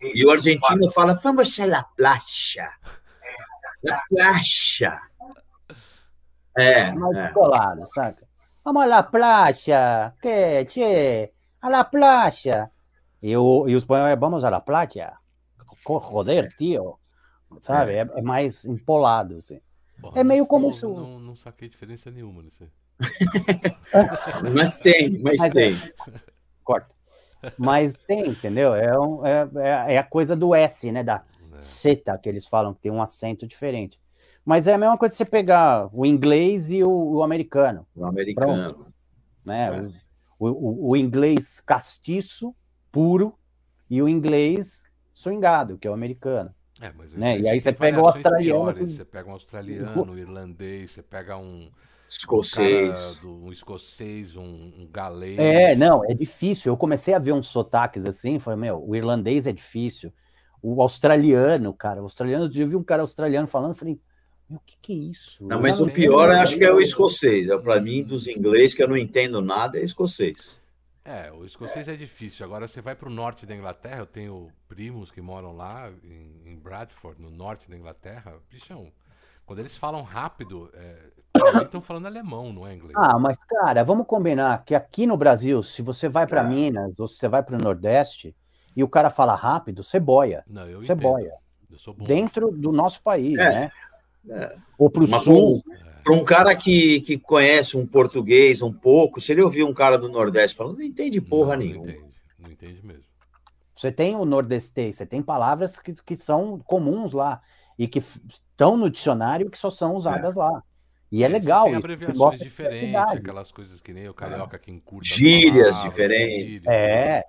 E o argentino fala vamos a la playa. La playa. É, mais é. colado, saca? Vamos a la playa, que, che, a la playa. E o, e o espanhol é vamos a la playa. Co- Joder, tio. Sabe? É, é mais empolado, assim. Porra, É meio como não, isso- Não, não saquei diferença nenhuma nisso aí. Mas tem, mas, Mas é. tem. Corta. Mas tem, entendeu? É, um- é, é- é a coisa do S, né? Da seta que eles falam, que tem um acento diferente. Mas é a mesma coisa que você pegar o inglês e o, o americano, O americano. né? É. O, o- o inglês castiço, puro, e o inglês swingado, que é o americano. É, mas o Né? E aí você pega o australiano piores. com- Você pega um australiano, um irlandês, você pega um, um Escocês. do, um escocês, um, um galês. É, não, é difícil. Eu comecei a ver uns sotaques assim, falei, meu, o irlandês é difícil. O australiano, cara, o australiano, eu vi um cara australiano falando, falei, o que que é isso? Não, mas o pior eu acho que é o escocês. É, Para mim, dos inglês, que eu não entendo nada, é escocês. É, o escocês é difícil. Agora você vai para o norte da Inglaterra, eu tenho primos que moram lá em, em Bradford, no norte da Inglaterra. Bichão, quando eles falam rápido, é, estão falando alemão, não é inglês. Ah, mas cara, vamos combinar que aqui no Brasil, se você vai para Ah. Minas ou se você vai para o Nordeste e o cara fala rápido, você boia. Não, eu Você boia. Eu sou bom. Dentro do nosso país, É. né? É. Ou pro Mas sul. Para um cara que, que conhece um português um pouco, se ele ouvir um cara do Nordeste falando, não entende porra não, nenhuma. Não entende, não entende mesmo. Você tem o nordestês, você tem palavras que, que são comuns lá e que estão no dicionário que só são usadas lá. E é legal. Tem abreviações diferentes, aquelas coisas que nem o carioca que encurta. as Gírias diferentes. gírias, É,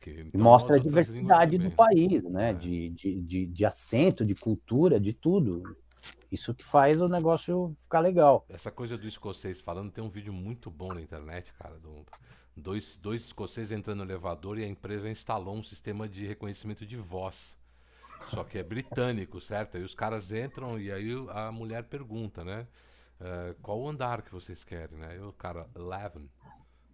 que- então, mostra a as outras diversidade do país, né? É. De, de, de, de acento, de cultura, de tudo. Isso que faz o negócio ficar legal. Essa coisa do escocês falando, tem um vídeo muito bom na internet, cara. do- dois, dois escoceses entrando no elevador e a empresa instalou um sistema de reconhecimento de voz. Só que é britânico, certo? Aí os caras entram e aí a mulher pergunta, né? eh, qual o andar que vocês querem, né? E o cara, 11.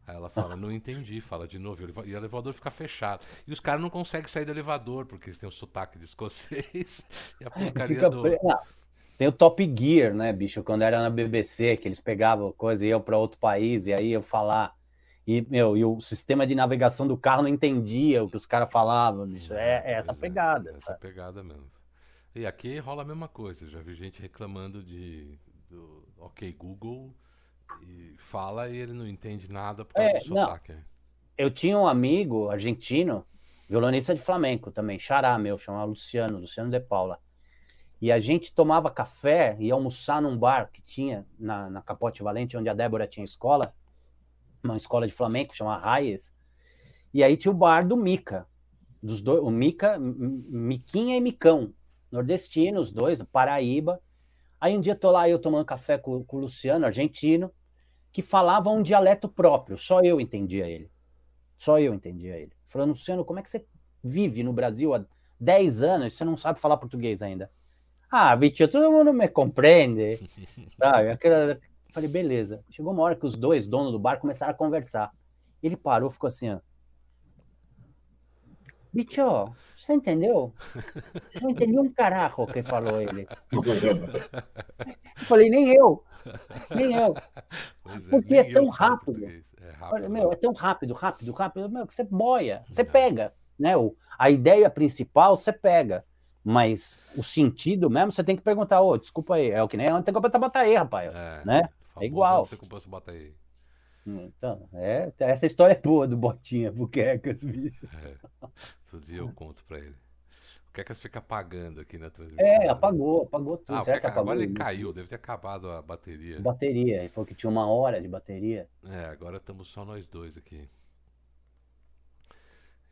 Aí ela fala, não entendi, fala de novo. E o eleva- o elevador fica fechado. E os caras não conseguem sair do elevador, porque eles têm o sotaque de escocês e a porcaria Fica do. pre- Tem o Top Gear, né, bicho? Quando era na BBC, que eles pegavam coisa e iam para outro país, e aí eu falar. E, meu, e o sistema de navegação do carro não entendia o que os caras falavam, bicho. É, é essa Pois pegada, Essa sabe? pegada mesmo. E aqui rola a mesma coisa. Já vi gente reclamando de do OK Google e fala e ele não entende nada por causa É, do não. sotaque. né? Eu tinha um amigo argentino, violonista de flamenco também, xará meu, chamava Luciano, Luciano de Paula. E a gente tomava café e almoçar num bar que tinha na, na Capote Valente, onde a Débora tinha escola. uma escola de flamenco, chama Raies. E aí tinha o bar do Mica, dos dois, o Mica, Miquinha e Micão, nordestinos, dois, Paraíba. Aí um dia tô lá eu tomando café com, com o Luciano, argentino, que falava um dialeto próprio, só eu entendia ele. Só eu entendia ele. Falando, Luciano, como é que você vive no Brasil há 10 anos você não sabe falar português ainda? Ah, bicho, todo mundo me compreende. Sabe? Aquela... Falei, beleza. Chegou uma hora que os dois donos do bar começaram a conversar. Ele parou, ficou assim, ó. Bicho, você entendeu? Você não entendeu um carajo que falou ele. Eu falei, nem eu. Nem eu. É, Porque é, tão rápido. É rápido. Olha, meu, é tão rápido, rápido, rápido, meu, que você boia, você pega. Né? O, a ideia principal você pega. Mas o sentido mesmo, você tem que perguntar, ô, oh, desculpa aí, é o que nem ontem tem que botar Bataí, rapaz. É, né? É igual. Você comprou Bataí. Então, é, essa história é boa do Botinha, pro Quecas, bicho. É, todo dia eu conto pra ele. O Quecas fica apagando aqui na transmissão. É, apagou, apagou tudo. Ah, Quecas, apagou agora ele caiu, deve ter acabado a bateria. Bateria, ele falou que tinha uma hora de bateria. É, agora estamos só nós dois aqui.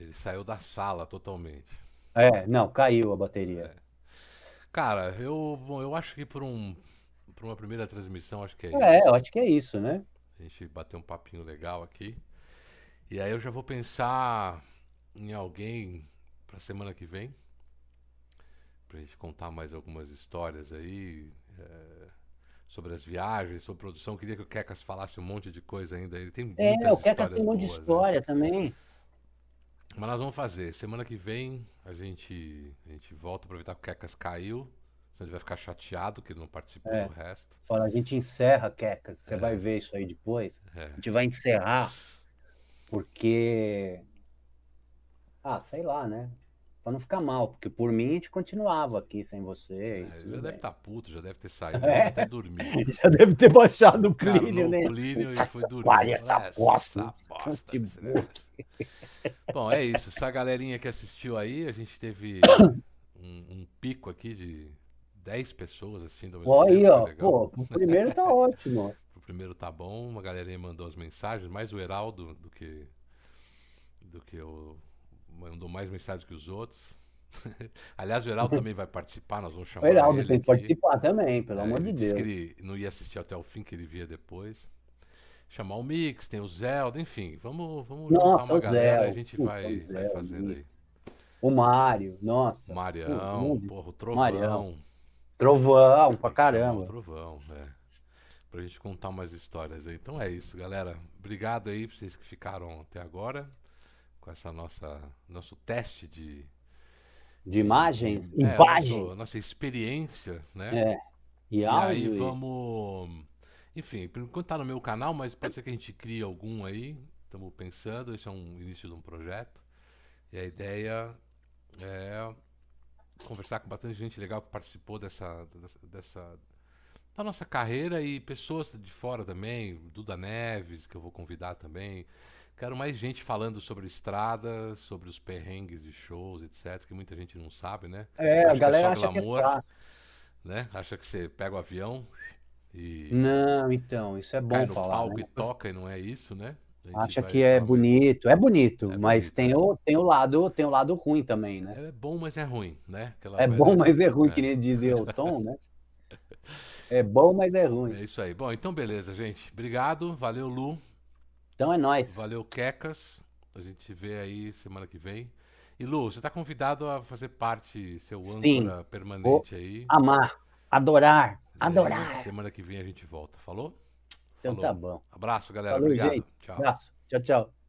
Ele saiu da sala totalmente. É, não, caiu a bateria. É. Cara, eu, bom, eu acho que por um, por uma primeira transmissão, acho que é, é isso. É, eu acho que é isso, né? A gente bateu um papinho legal aqui. E aí eu já vou pensar em alguém para semana que vem. Pra gente contar mais algumas histórias aí. É, sobre as viagens, sobre produção. Queria que o Kekas falasse um monte de coisa ainda. Ele tem É, o Kekas tem um monte de né? história também. Mas nós vamos fazer. Semana que vem a gente, a gente volta, aproveitar que o Kekas caiu. Senão ele vai ficar chateado que ele não participou é. do resto. Fala, a gente encerra, Quecas. Você é. vai ver isso aí depois. É. A gente vai encerrar porque. Ah, sei lá, né? Pra não ficar mal, porque por mim a gente continuava aqui sem você. É, já bem. deve estar tá puto, já deve ter saído, é. até dormir. já deve ter baixado o Plínio, né? O Plínio e foi dormir. Olha essa é, bosta. Essa bosta né? Bom, é isso. Essa galerinha que assistiu aí, a gente teve um, um pico aqui de 10 pessoas assim do mesmo Aí, ó, pô, o primeiro tá ótimo. o primeiro tá bom, uma galerinha mandou as mensagens, mais o Heraldo do que do que o mandou mais mensagens que os outros. Aliás, o Heraldo também vai participar, nós vamos chamar. O Heraldo ele tem que participar também, pelo é, amor de Deus. que ele não ia assistir até o fim, que ele via depois. Chamar o Mix, tem o Zelda, enfim, vamos, vamos Nossa, uma galera, Zelda, a gente vai, vai fazendo aí. O Mário, nossa. O Marião, porra, o Trovão. Marião. Trovão, pra caramba. Trovão, é. Pra gente contar umas histórias aí. Então é isso, galera. Obrigado aí pra vocês que ficaram até agora com essa nossa nosso teste de de imagens, de, é, imagens, nosso, nossa experiência, né? É. E, áudio, e aí vamos, enfim, por enquanto tá no meu canal, mas pode ser que a gente crie algum aí. Estamos pensando, esse é um início de um projeto. E a ideia é conversar com bastante gente legal que participou dessa, dessa da nossa carreira e pessoas de fora também, Duda Neves, que eu vou convidar também. Quero mais gente falando sobre estradas, sobre os perrengues de shows, etc, que muita gente não sabe, né? É, a galera que é acha glamour, que é né? Acha que você pega o avião e Não, então, isso é bom cai no falar, palco né? e toca e não é isso, né? Acha que é bonito, é bonito, é mas bonito, tem, né? o, tem, o lado, tem o lado ruim também, né? É bom, mas é ruim, né? Aquela é bom, mas é ruim, é. que nem dizia o Tom, né? É bom, mas é ruim. É isso aí. Bom, então beleza, gente. Obrigado, valeu, Lu. Então é nós. Valeu, Quecas. A gente se vê aí semana que vem. E Lu, você está convidado a fazer parte, ser o âncora permanente aí. Amar, adorar, adorar. semana que vem a gente volta. Falou? Então Falou. tá bom. Abraço, galera. Falou, Obrigado. Gente. Tchau. Abraço. Tchau, tchau.